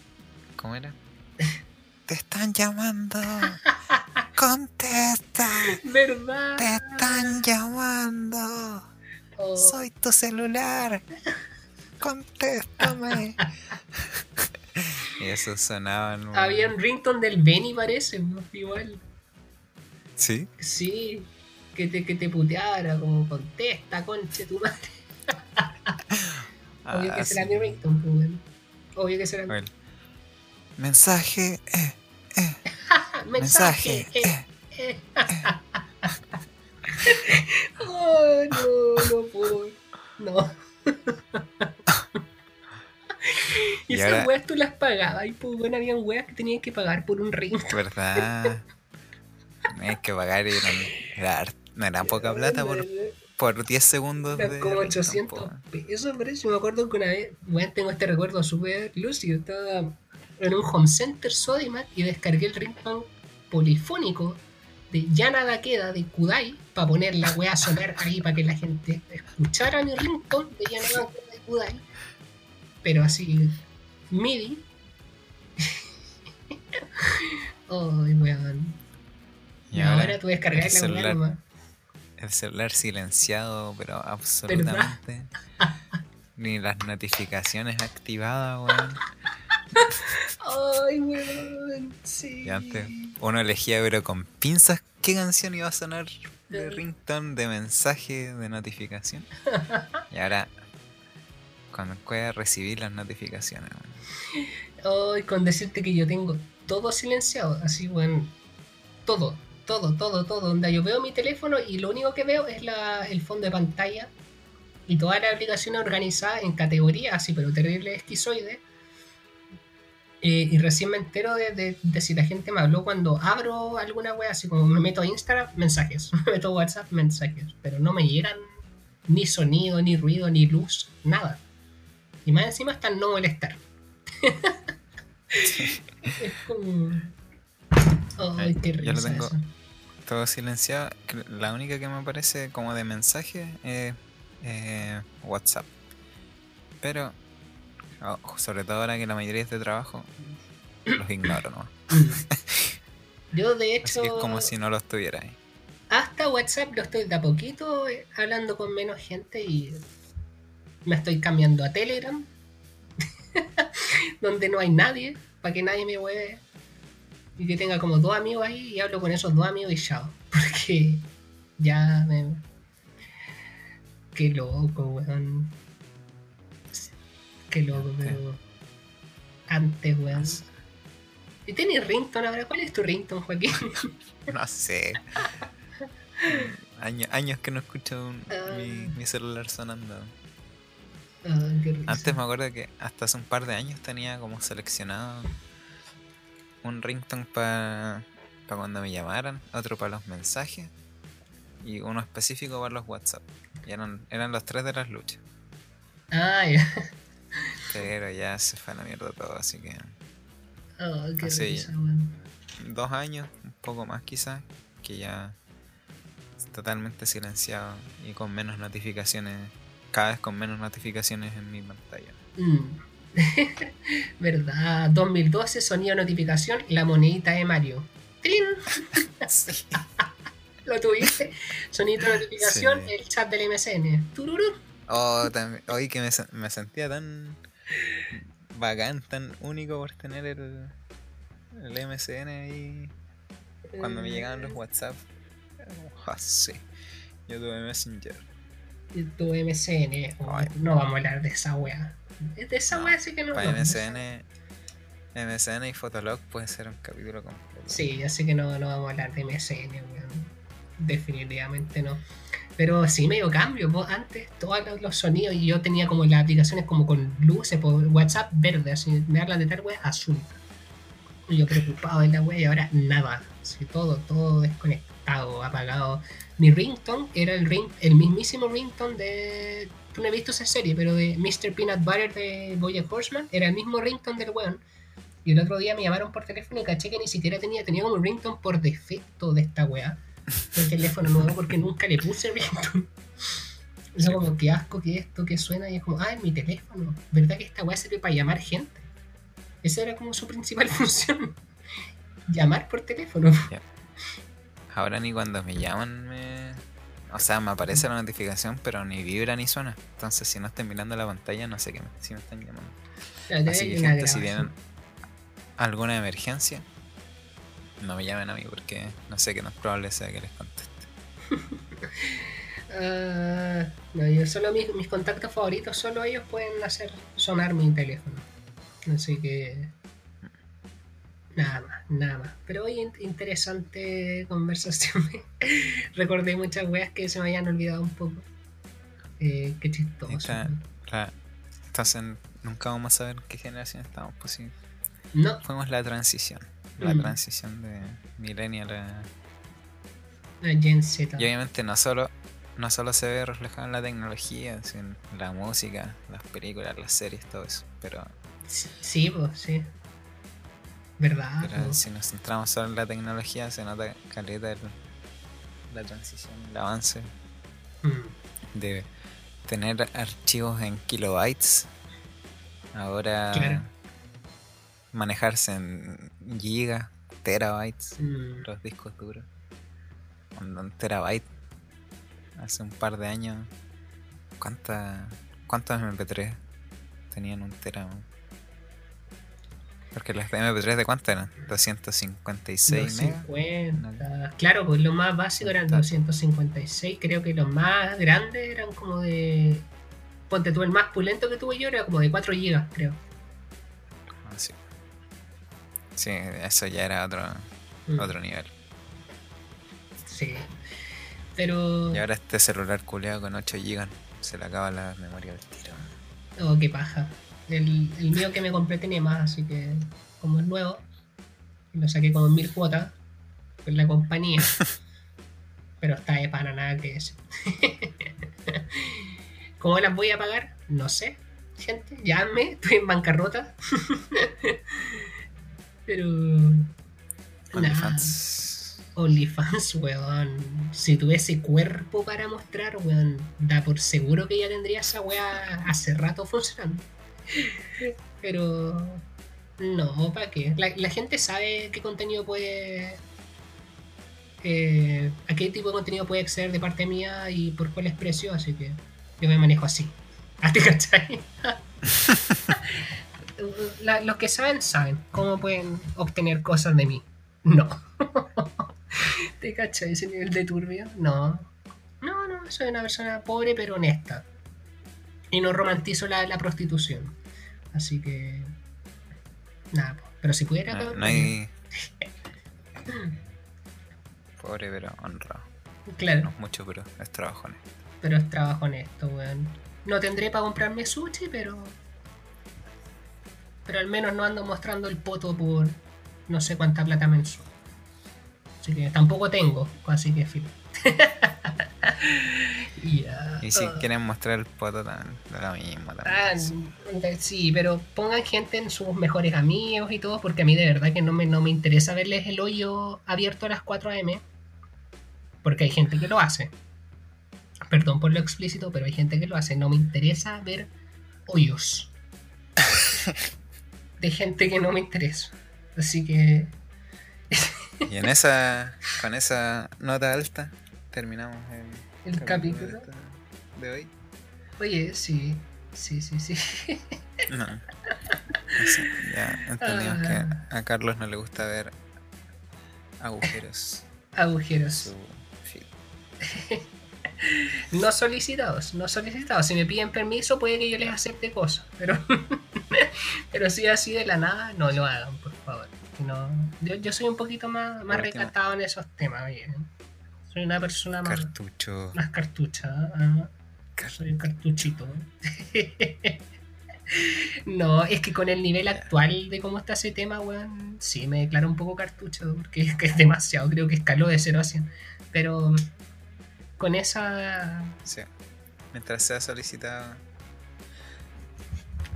¿Cómo era? Te están llamando. Contesta. ¿Verdad? Te están llamando. Oh, Soy tu celular. Contéstame. y eso sonaban. Había un ringtone del Benny, parece. ¿no? Igual. Sí. Sí. Que te, que te puteara, como contesta, conche tu madre. Obvio Ah, que será sí. mi ringtone, pues. Obvio que será. Bueno, Mensaje, eh, eh. mensaje. Mensaje, eh, eh. oh, no, no puedo. No. Y Y esas ahora- weas tú las pagabas. Y pues bueno, habían weas que tenías que pagar por un ring. ¿Verdad? Tenías que pagar y era, no era poca plata por, por 10 segundos Eran de como ringtone, 800 po. pesos, pero yo me acuerdo que una vez, bueno, tengo este recuerdo súper lúcido. Estaba en un home center Sodimac y descargué el ringtone polifónico de Ya Nada Queda de Kudai para poner la weá a sonar ahí para que la gente escuchara mi ringtone de Ya Nada Queda de Kudai. Pero así, MIDI. Ay, weón. Y ahora ahora tú descargas el la weá celular. nomás. el celular silenciado, pero absolutamente. Ni las notificaciones activadas, weón. Ay, weón, sí. Y antes uno elegía, pero con pinzas, qué canción iba a sonar de ringtone, de mensaje, de notificación. Y ahora, cuando pueda recibir las notificaciones. Ay, con decirte que yo tengo todo silenciado, así, weón. Todo, todo, todo, todo. Onda, yo veo mi teléfono y lo único que veo es la, el fondo de pantalla y toda la aplicación organizada en categorías, así, pero terrible esquizoide. Eh, y recién me entero de, de- de si la gente me habló cuando abro alguna wea, así como me meto a Instagram, mensajes, me meto a WhatsApp, mensajes, pero no me llegan ni sonido, ni ruido, ni luz, nada. Y más encima el no molestar. es como... Ay, qué Yo lo risa tengo- eso. Todo silenciado. La única que me aparece como de mensaje es eh, WhatsApp. Pero, sobre todo ahora que la mayoría es de trabajo, los ignoro, ¿no? Yo de Así hecho... que es como si no los tuviera ahí. hasta WhatsApp lo estoy de a poquito eh, hablando con menos gente y me estoy cambiando a Telegram, donde no hay nadie, para que nadie me hueve. Y que tenga como dos amigos ahí y hablo con esos dos amigos y chao. Porque ya me... Qué loco, weón. Qué loco, pero... Antes, weón. ¿Y tienes ringtone ahora? ¿Cuál es tu ringtone, Joaquín? No sé. Años, años que no escucho un- Ah. mi, mi celular sonando. Ah. Antes me acuerdo que hasta hace un par de años tenía como seleccionado un ringtone para cuando me llamaran, otro para los mensajes y uno específico para los WhatsApp. Y eran, eran los tres de las luchas. Ah, ya. Pero ya se fue a la mierda todo, así que Oh, qué Así. risa, dos años, un poco más quizás, que ya totalmente silenciado y con menos notificaciones, cada vez con menos notificaciones en mi pantalla. Mm. ¿Verdad? 2012, sonido notificación, la monedita de Mario. ¡Trin! Sí. ¿Lo tuviste? Sonido de notificación, Sí. el chat del MSN. Tururú. Oh, también, hoy que me, me sentía tan bacán, tan único por tener el, el MSN ahí cuando me llegaban los WhatsApp. Oh, sí. Yo tuve Messenger. Y Tu MSN. oh, Ay. no vamos a hablar de esa wea. De esa No, wea sí que no. Para no. MSN, MSN y Fotolog puede ser un capítulo completo. Sí, ya sé que no, no vamos a hablar de MSN, weón. Definitivamente no. Pero sí medio cambio, vos antes todos los, sonidos y yo tenía como las aplicaciones como con luces, por WhatsApp verde, así me hablan de tal wea azul. Yo preocupado de la wea y ahora nada. Así todo, todo desconectado, apagado. Mi ringtone era el ring, el mismísimo ringtone de. Tú no has visto esa serie, pero de Mr. Peanut Butter de Bojack Horseman, era el mismo ringtone del weón. Y el otro día me llamaron por teléfono y caché que ni siquiera tenía, tenía como ringtone por defecto de esta weá. El teléfono nuevo porque nunca le puse ringtone. Es Sí. como, qué asco que esto que suena. Y es como, ah, en mi teléfono. ¿Verdad que esta weá sirve para llamar gente? Esa era como su principal función. Llamar por teléfono. Ahora ni cuando me llaman me... O sea, me aparece la notificación, pero ni vibra ni suena. Entonces, si no estoy mirando la pantalla, no sé qué me, si me están llamando. Así que, gente, si tienen alguna emergencia, no me llamen a mí porque no sé qué no es probable sea que les conteste. Ah, no, yo solo mis, mis contactos favoritos, solo ellos pueden hacer sonar mi teléfono. Así que Nada más, nada más. Pero hoy in- interesante conversación. Recordé muchas weas que se me habían olvidado un poco. Eh, qué chistoso. Está-. La- entonces nunca vamos a saber qué generación estamos, pues sí. No, Fuimos la transición. La Mm. transición de millennial a... la Gen Z. Y obviamente no solo, no solo se ve reflejado en la tecnología, sino en la música, las películas, las series, todo eso. Pero, Sí, Sí, pues, sí. ¿Verdad? pero si nos centramos solo en la tecnología, se nota caleta el- la transición, el avance Mm, de tener archivos en kilobytes. Ahora Claro. manejarse en gigas, terabytes, mm. los discos duros. Un, un terabyte. Hace un par de años. ¿Cuánta, ¿Cuántos MP3 tenían un tera? weón? Porque las de MP3 de cuánto eran? 256 megas. 250. Claro, pues lo más básico eran 256. Creo que los más grandes eran como de. Ponte tú, el más pulento que tuve yo era como de 4 GB, creo. Sí. Eso ya era otro, Mm, otro nivel. Sí. Pero. Y ahora este celular culeado con 8 GB se le acaba la memoria del tiro. Oh, qué paja. El, el mío que me compré tenía más, así que. Como es nuevo. Lo saqué como en mil cuotas. Con la compañía. pero está de pana nada que decir. ¿Cómo las voy a pagar? No sé. Gente, llámame, estoy en bancarrota. pero. OnlyFans. OnlyFans, weón. Si tuviese cuerpo para mostrar, weón, da por seguro que ya tendría esa weá hace rato funcionando. Pero. No, ¿para qué? La, la gente sabe qué contenido puede. eh, a qué tipo de contenido puede acceder de parte mía y por cuáles precios, así que yo me manejo así. ¿A ti cachai? La- los que saben, saben cómo pueden obtener cosas de mí. No. ¿Te cachai ese nivel de turbio? No. No, no, soy una persona pobre pero honesta. Y no romantizo la, la prostitución. Así que. Nada, pero si pudiera. No, no hay. Pobre pero honrado. Claro, No es mucho, pero es trabajo honesto. pero es trabajo honesto, weón. No tendré para comprarme sushi, pero. Pero al menos no ando mostrando el poto por no sé cuánta plata mensual. Así que tampoco tengo, así que fin. Ya. Y si Ah. quieren mostrar el poto, también lo mismo. También. Ah, sí, pero pongan gente en sus mejores amigos y todo, porque a mí de verdad que no me, no me interesa verles el hoyo abierto a las 4 am. Porque hay gente que lo hace. Perdón por lo explícito, pero hay gente que lo hace. No me interesa ver hoyos. De gente que no me interesa. Así que... Y en esa, con esa nota alta, terminamos el, El capítulo. de, hoy. Oye, sí. Sí, sí, sí. No. Ya entendimos Ah. que a Carlos no le gusta ver agujeros Agujeros. su feed. No solicitados, no solicitados. Si me piden permiso, puede que yo les acepte cosas. Pero, pero si así de la nada, no lo hagan, por favor. No, yo, yo soy un poquito más, más recatado en esos temas, oye. Soy una persona más, Cartucho. más cartucha. Car- Soy un cartuchito. No, es que con el nivel actual de cómo está ese tema, weón, sí me declaro un poco cartucho, porque es que es demasiado, creo que escaló de 0 a 100. Pero con esa sí. Mientras sea solicitado,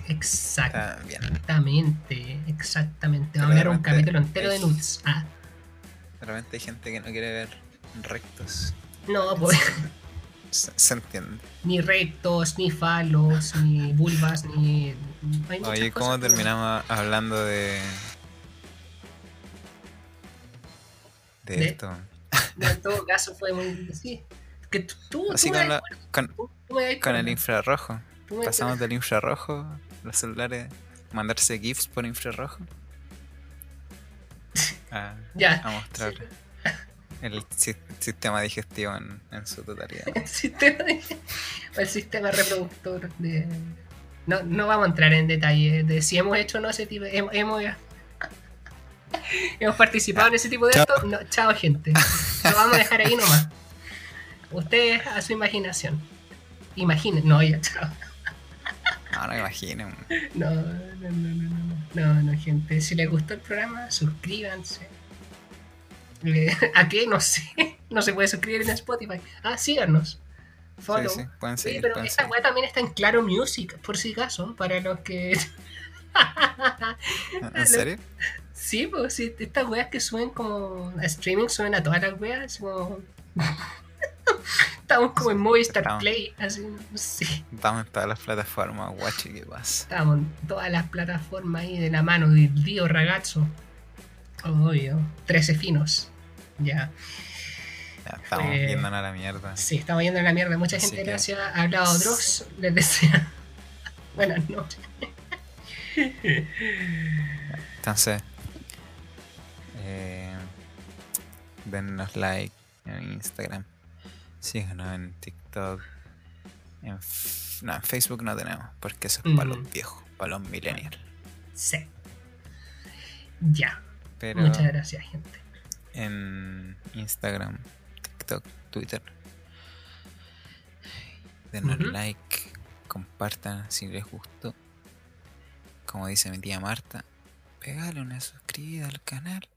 Exactamente, exactamente. Vamos a ver un Realmente capítulo entero de es- nudes. Ah, De repente hay gente que no quiere ver rectos. no, pues Se, se entiende. ni rectos, ni falos, ni vulvas, ni. hay Oye, ¿cómo no- terminamos hablando de. de, ¿De? esto? No, en todo caso fue muy. Sí. Que tú, tú, Así tú con, la- con, tú- el infrarrojo. Pasamos del infrarrojo, los celulares, mandarse GIFs por infrarrojo. A, Ya. a mostrar el si- sistema digestivo en, en su totalidad. El sistema, el sistema reproductor de. No, no vamos a entrar en detalle de si hemos hecho o no ese tipo. Hemos, hemos- hemos participado en ese tipo de actos. No, chao, gente. Lo vamos a dejar ahí nomás. Ustedes a su imaginación. Imaginen, no, ya, chao. No, no imaginen. No, no, no, no, no, no, no, gente. Si les gustó el programa, suscríbanse. Eh, ¿A qué? No sé. No se puede suscribir en Spotify. Ah, síganos. Follow. Sí, sí, pueden Sí, seguir. pero pueden esta weá también está en Claro Music, por si acaso, para los que. ¿En serio? Sí, pues sí, estas weas que suben como a streaming suben a todas las weas, como. Estamos como en Movistar Estamos. Play, así, no sé. Estamos en todas las plataformas, guachi, ¿qué pasa? Estamos en todas las plataformas ahí de la mano del Dio Ragazzo. Obvio. 13 finos. Ya. Ya, estamos Eh, yéndonos a la mierda. Sí, estamos yendo a la mierda. Mucha Así gente, que- gracias. Ha hablado Dross. Les desea. Buenas noches. Entonces, eh, dennos like en Instagram, síganos en TikTok, en, no, en Facebook no tenemos, porque eso es para Mm. los viejos, para los millennials. Sí. Ya. Pero Muchas gracias, gente. en Instagram, TikTok, Twitter, denos like, compartan si les gustó. Como dice mi tía Marta, pégale una suscribida al canal